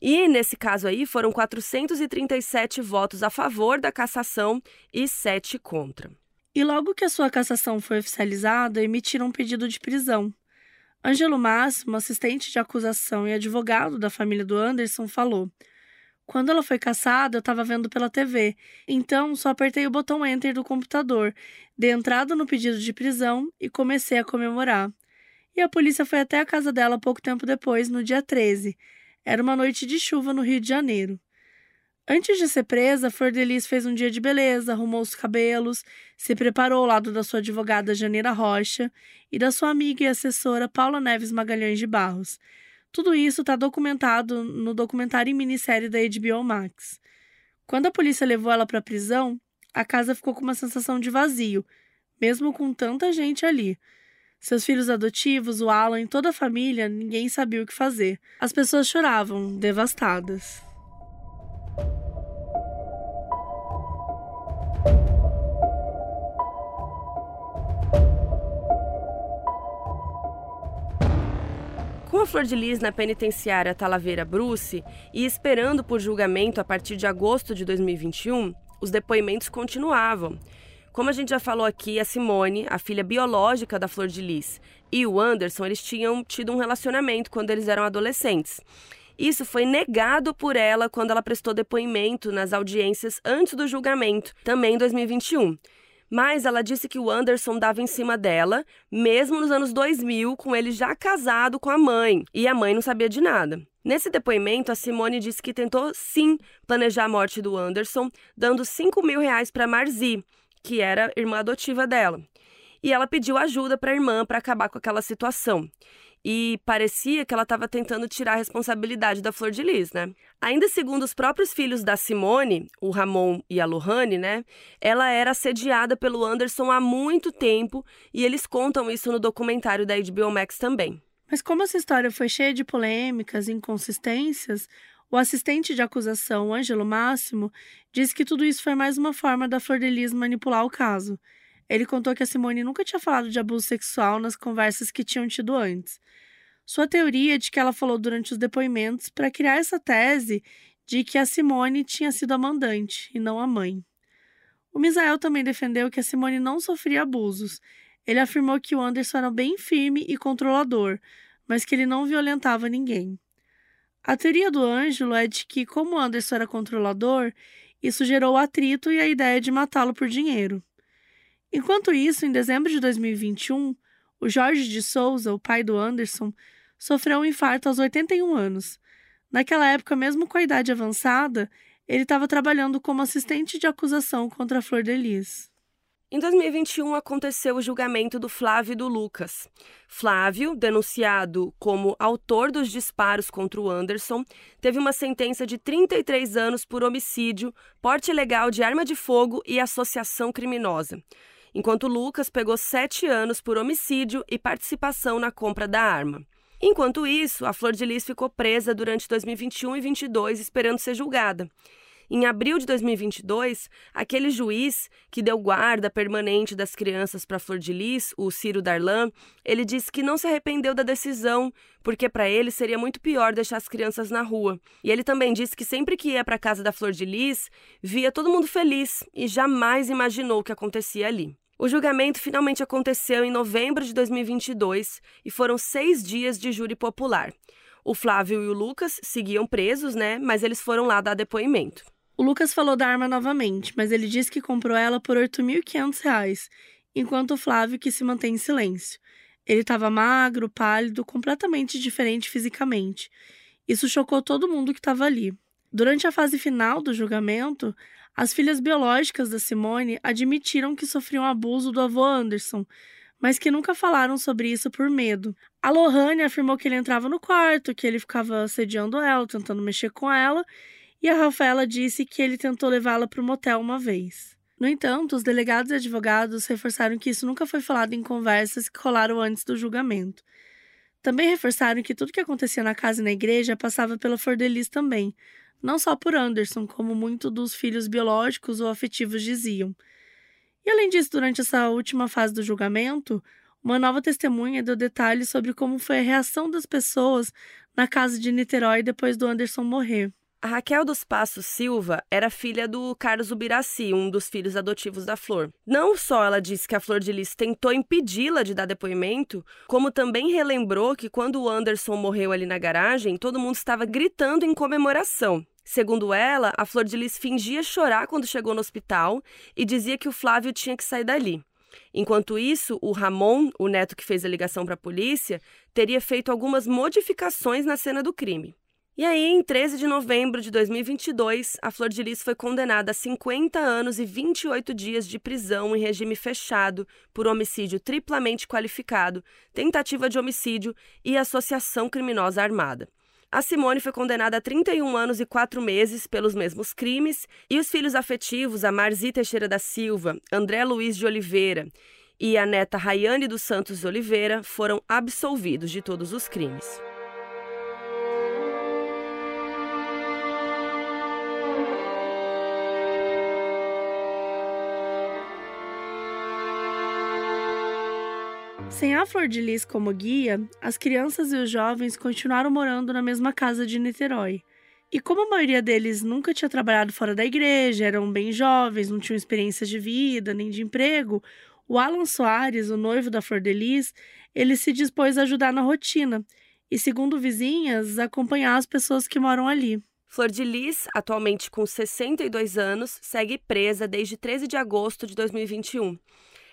E nesse caso aí foram 437 votos a favor da cassação e 7 contra. E logo que a sua cassação foi oficializada, emitiram um pedido de prisão. Ângelo Máximo, assistente de acusação e advogado da família do Anderson, falou: Quando ela foi cassada, eu estava vendo pela TV, então só apertei o botão Enter do computador, dei entrada no pedido de prisão e comecei a comemorar. E a polícia foi até a casa dela pouco tempo depois, no dia 13. Era uma noite de chuva no Rio de Janeiro. Antes de ser presa, Flor fez um dia de beleza, arrumou os cabelos, se preparou ao lado da sua advogada Janeira Rocha e da sua amiga e assessora Paula Neves Magalhães de Barros. Tudo isso está documentado no documentário em minissérie da HBO Max. Quando a polícia levou ela para a prisão, a casa ficou com uma sensação de vazio, mesmo com tanta gente ali. Seus filhos adotivos, o Alan e toda a família, ninguém sabia o que fazer. As pessoas choravam, devastadas. Com a Flor de Lis na penitenciária Talaveira Bruce e esperando por julgamento a partir de agosto de 2021, os depoimentos continuavam. Como a gente já falou aqui, a Simone, a filha biológica da Flor de Lis, e o Anderson, eles tinham tido um relacionamento quando eles eram adolescentes. Isso foi negado por ela quando ela prestou depoimento nas audiências antes do julgamento, também em 2021. Mas ela disse que o Anderson dava em cima dela, mesmo nos anos 2000, com ele já casado com a mãe, e a mãe não sabia de nada. Nesse depoimento, a Simone disse que tentou sim planejar a morte do Anderson, dando 5 mil reais para Marzi, que era irmã adotiva dela. E ela pediu ajuda para a irmã para acabar com aquela situação e parecia que ela estava tentando tirar a responsabilidade da Flor de Lis, né? Ainda segundo os próprios filhos da Simone, o Ramon e a Lohane, né? Ela era assediada pelo Anderson há muito tempo e eles contam isso no documentário da HBO Max também. Mas como essa história foi cheia de polêmicas e inconsistências, o assistente de acusação, Ângelo Máximo, disse que tudo isso foi mais uma forma da Flor de Lis manipular o caso. Ele contou que a Simone nunca tinha falado de abuso sexual nas conversas que tinham tido antes. Sua teoria é de que ela falou durante os depoimentos para criar essa tese de que a Simone tinha sido a mandante e não a mãe. O Misael também defendeu que a Simone não sofria abusos. Ele afirmou que o Anderson era bem firme e controlador, mas que ele não violentava ninguém. A teoria do Ângelo é de que, como o Anderson era controlador, isso gerou atrito e a ideia de matá-lo por dinheiro. Enquanto isso, em dezembro de 2021, o Jorge de Souza, o pai do Anderson, sofreu um infarto aos 81 anos. Naquela época, mesmo com a idade avançada, ele estava trabalhando como assistente de acusação contra a Flor de Lis. Em 2021 aconteceu o julgamento do Flávio e do Lucas. Flávio, denunciado como autor dos disparos contra o Anderson, teve uma sentença de 33 anos por homicídio, porte ilegal de arma de fogo e associação criminosa enquanto Lucas pegou sete anos por homicídio e participação na compra da arma. Enquanto isso, a Flor de Lis ficou presa durante 2021 e 2022 esperando ser julgada. Em abril de 2022, aquele juiz que deu guarda permanente das crianças para Flor de Lis, o Ciro Darlan, ele disse que não se arrependeu da decisão, porque para ele seria muito pior deixar as crianças na rua. E ele também disse que sempre que ia para a casa da Flor de Lis, via todo mundo feliz e jamais imaginou o que acontecia ali. O julgamento finalmente aconteceu em novembro de 2022 e foram seis dias de júri popular. O Flávio e o Lucas seguiam presos, né? Mas eles foram lá dar depoimento. O Lucas falou da arma novamente, mas ele disse que comprou ela por R$ 8.500, enquanto o Flávio que se mantém em silêncio. Ele estava magro, pálido, completamente diferente fisicamente. Isso chocou todo mundo que estava ali. Durante a fase final do julgamento, as filhas biológicas da Simone admitiram que sofriam abuso do avô Anderson, mas que nunca falaram sobre isso por medo. A Lohane afirmou que ele entrava no quarto, que ele ficava assediando ela, tentando mexer com ela, e a Rafaela disse que ele tentou levá-la para o motel uma vez. No entanto, os delegados e advogados reforçaram que isso nunca foi falado em conversas que rolaram antes do julgamento. Também reforçaram que tudo que acontecia na casa e na igreja passava pela Fordelis também, não só por Anderson, como muitos dos filhos biológicos ou afetivos diziam. E além disso, durante essa última fase do julgamento, uma nova testemunha deu detalhes sobre como foi a reação das pessoas na casa de Niterói depois do Anderson morrer. A Raquel dos Passos Silva era filha do Carlos Ubiraci, um dos filhos adotivos da Flor. Não só ela disse que a Flor de Lis tentou impedi-la de dar depoimento, como também relembrou que quando o Anderson morreu ali na garagem, todo mundo estava gritando em comemoração. Segundo ela, a Flor de Lis fingia chorar quando chegou no hospital e dizia que o Flávio tinha que sair dali. Enquanto isso, o Ramon, o neto que fez a ligação para a polícia, teria feito algumas modificações na cena do crime. E aí, em 13 de novembro de 2022, a Flor de Lis foi condenada a 50 anos e 28 dias de prisão em regime fechado por homicídio triplamente qualificado, tentativa de homicídio e associação criminosa armada. A Simone foi condenada a 31 anos e 4 meses pelos mesmos crimes, e os filhos afetivos, a Marzi Teixeira da Silva, André Luiz de Oliveira e a neta Rayane dos Santos Oliveira, foram absolvidos de todos os crimes. Sem a Flor de Lis como guia, as crianças e os jovens continuaram morando na mesma casa de Niterói. E como a maioria deles nunca tinha trabalhado fora da igreja, eram bem jovens, não tinham experiência de vida nem de emprego, o Alan Soares, o noivo da Flor de Lis, ele se dispôs a ajudar na rotina e, segundo vizinhas, acompanhar as pessoas que moram ali. Flor de Lis, atualmente com 62 anos, segue presa desde 13 de agosto de 2021.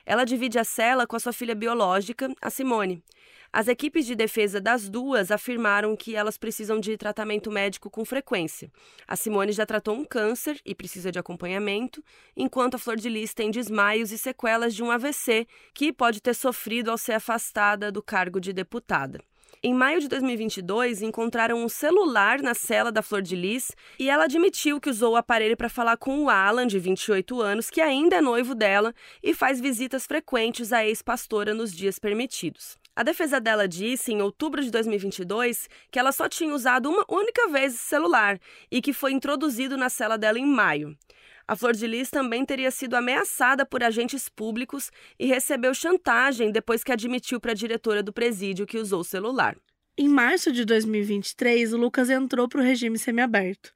Ela divide a cela com a sua filha biológica, a Simone. As equipes de defesa das duas afirmaram que elas precisam de tratamento médico com frequência. A Simone já tratou um câncer e precisa de acompanhamento, enquanto a Flor de Lis tem desmaios e sequelas de um AVC que pode ter sofrido ao ser afastada do cargo de deputada. Em maio de 2022, encontraram um celular na cela da Flor de Lis e ela admitiu que usou o aparelho para falar com o Alan, de 28 anos, que ainda é noivo dela e faz visitas frequentes à ex-pastora nos dias permitidos. A defesa dela disse, em outubro de 2022, que ela só tinha usado uma única vez esse celular e que foi introduzido na cela dela em maio. A Flor de Lis também teria sido ameaçada por agentes públicos e recebeu chantagem depois que admitiu para a diretora do presídio que usou o celular. Em março de 2023, o Lucas entrou para o regime semiaberto.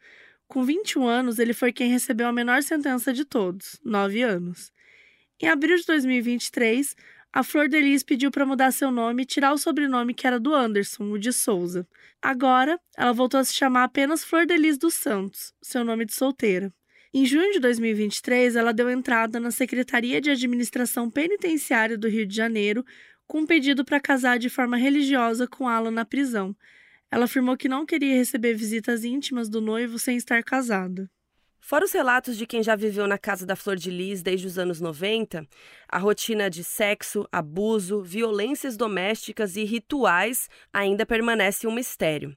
Com 21 anos, ele foi quem recebeu a menor sentença de todos, 9 anos. Em abril de 2023, a Flor de Lis pediu para mudar seu nome e tirar o sobrenome que era do Anderson, o de Souza. Agora, ela voltou a se chamar apenas Flor de Lis dos Santos, seu nome de solteira. Em junho de 2023, ela deu entrada na Secretaria de Administração Penitenciária do Rio de Janeiro com um pedido para casar de forma religiosa com Alan na prisão. Ela afirmou que não queria receber visitas íntimas do noivo sem estar casada. Fora os relatos de quem já viveu na casa da Flor de Lis desde os anos 90, a rotina de sexo, abuso, violências domésticas e rituais ainda permanece um mistério.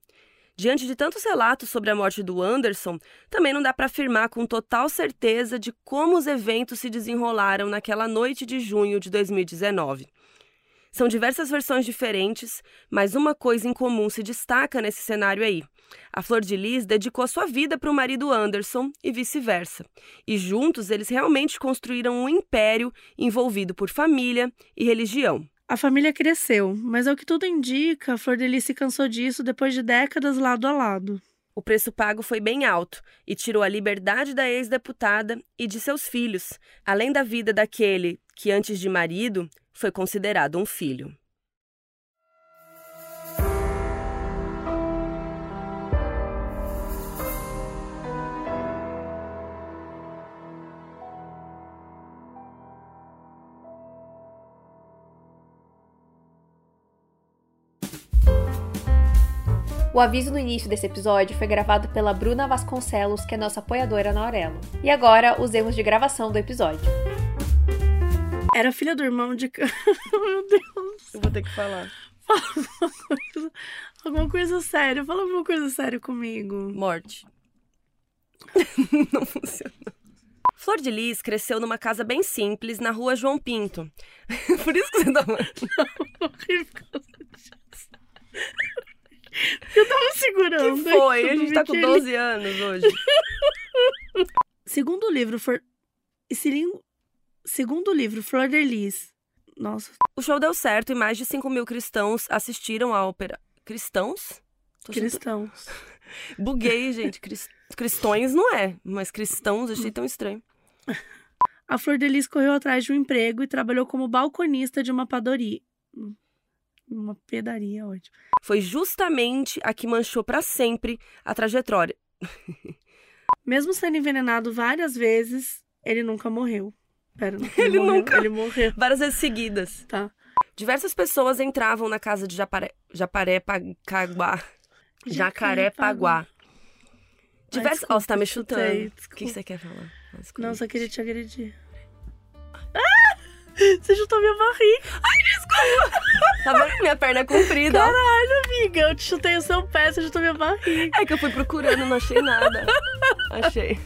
Diante de tantos relatos sobre a morte do Anderson, também não dá para afirmar com total certeza de como os eventos se desenrolaram naquela noite de junho de 2019. São diversas versões diferentes, mas uma coisa em comum se destaca nesse cenário aí. A Flor de Lis dedicou a sua vida para o marido Anderson e vice-versa. E juntos eles realmente construíram um império envolvido por família e religião. A família cresceu, mas ao que tudo indica, Flor de Lis se cansou disso depois de décadas lado a lado. O preço pago foi bem alto e tirou a liberdade da ex-deputada e de seus filhos, além da vida daquele que, antes de marido, foi considerado um filho. O aviso no início desse episódio foi gravado pela Bruna Vasconcelos, que é nossa apoiadora na Aurelo. E agora, os erros de gravação do episódio. Era filha do irmão de. [laughs] Meu Deus. Eu vou ter que falar. Fala alguma coisa, alguma coisa séria. Fala alguma coisa séria comigo. Morte. [laughs] Não funciona. Flor de Lis cresceu numa casa bem simples na rua João Pinto. [laughs] Por isso que você tá Não disso. Eu tava segurando. Que foi? A gente tá com bem que 12 anos hoje. [laughs] Segundo o livro, For... esse lin- Segundo o livro, Flor de Lis. Nossa, O show deu certo e mais de 5 mil cristãos assistiram à ópera. Cristãos? Tô achando- cristãos. [laughs] Buguei, gente. Cris- Cristões não é, mas cristãos achei tão estranho. [laughs] A Flor de Lis correu atrás de um emprego e trabalhou como balconista de uma padaria. Uma pedaria, ótimo. Foi justamente a que manchou pra sempre a trajetória. [laughs] Mesmo sendo envenenado várias vezes, ele nunca morreu. Pera, [laughs] não, Ele morreu, nunca- Ele morreu, Várias vezes seguidas. tá. Diversas pessoas entravam na casa de Japaré, Japarepaguá. Jacarepaguá. Diversas. desculpa, Ó, você tá me chutando. O que desculpa. que você quer falar? Desculpa. Não, só queria te agredir. [laughs] Você chutou minha barriga. Tá vendo? Minha perna é comprida. Caralho, amiga. Eu te chutei o seu pé, você chutou minha barriga. É que eu fui procurando, não achei nada. Achei.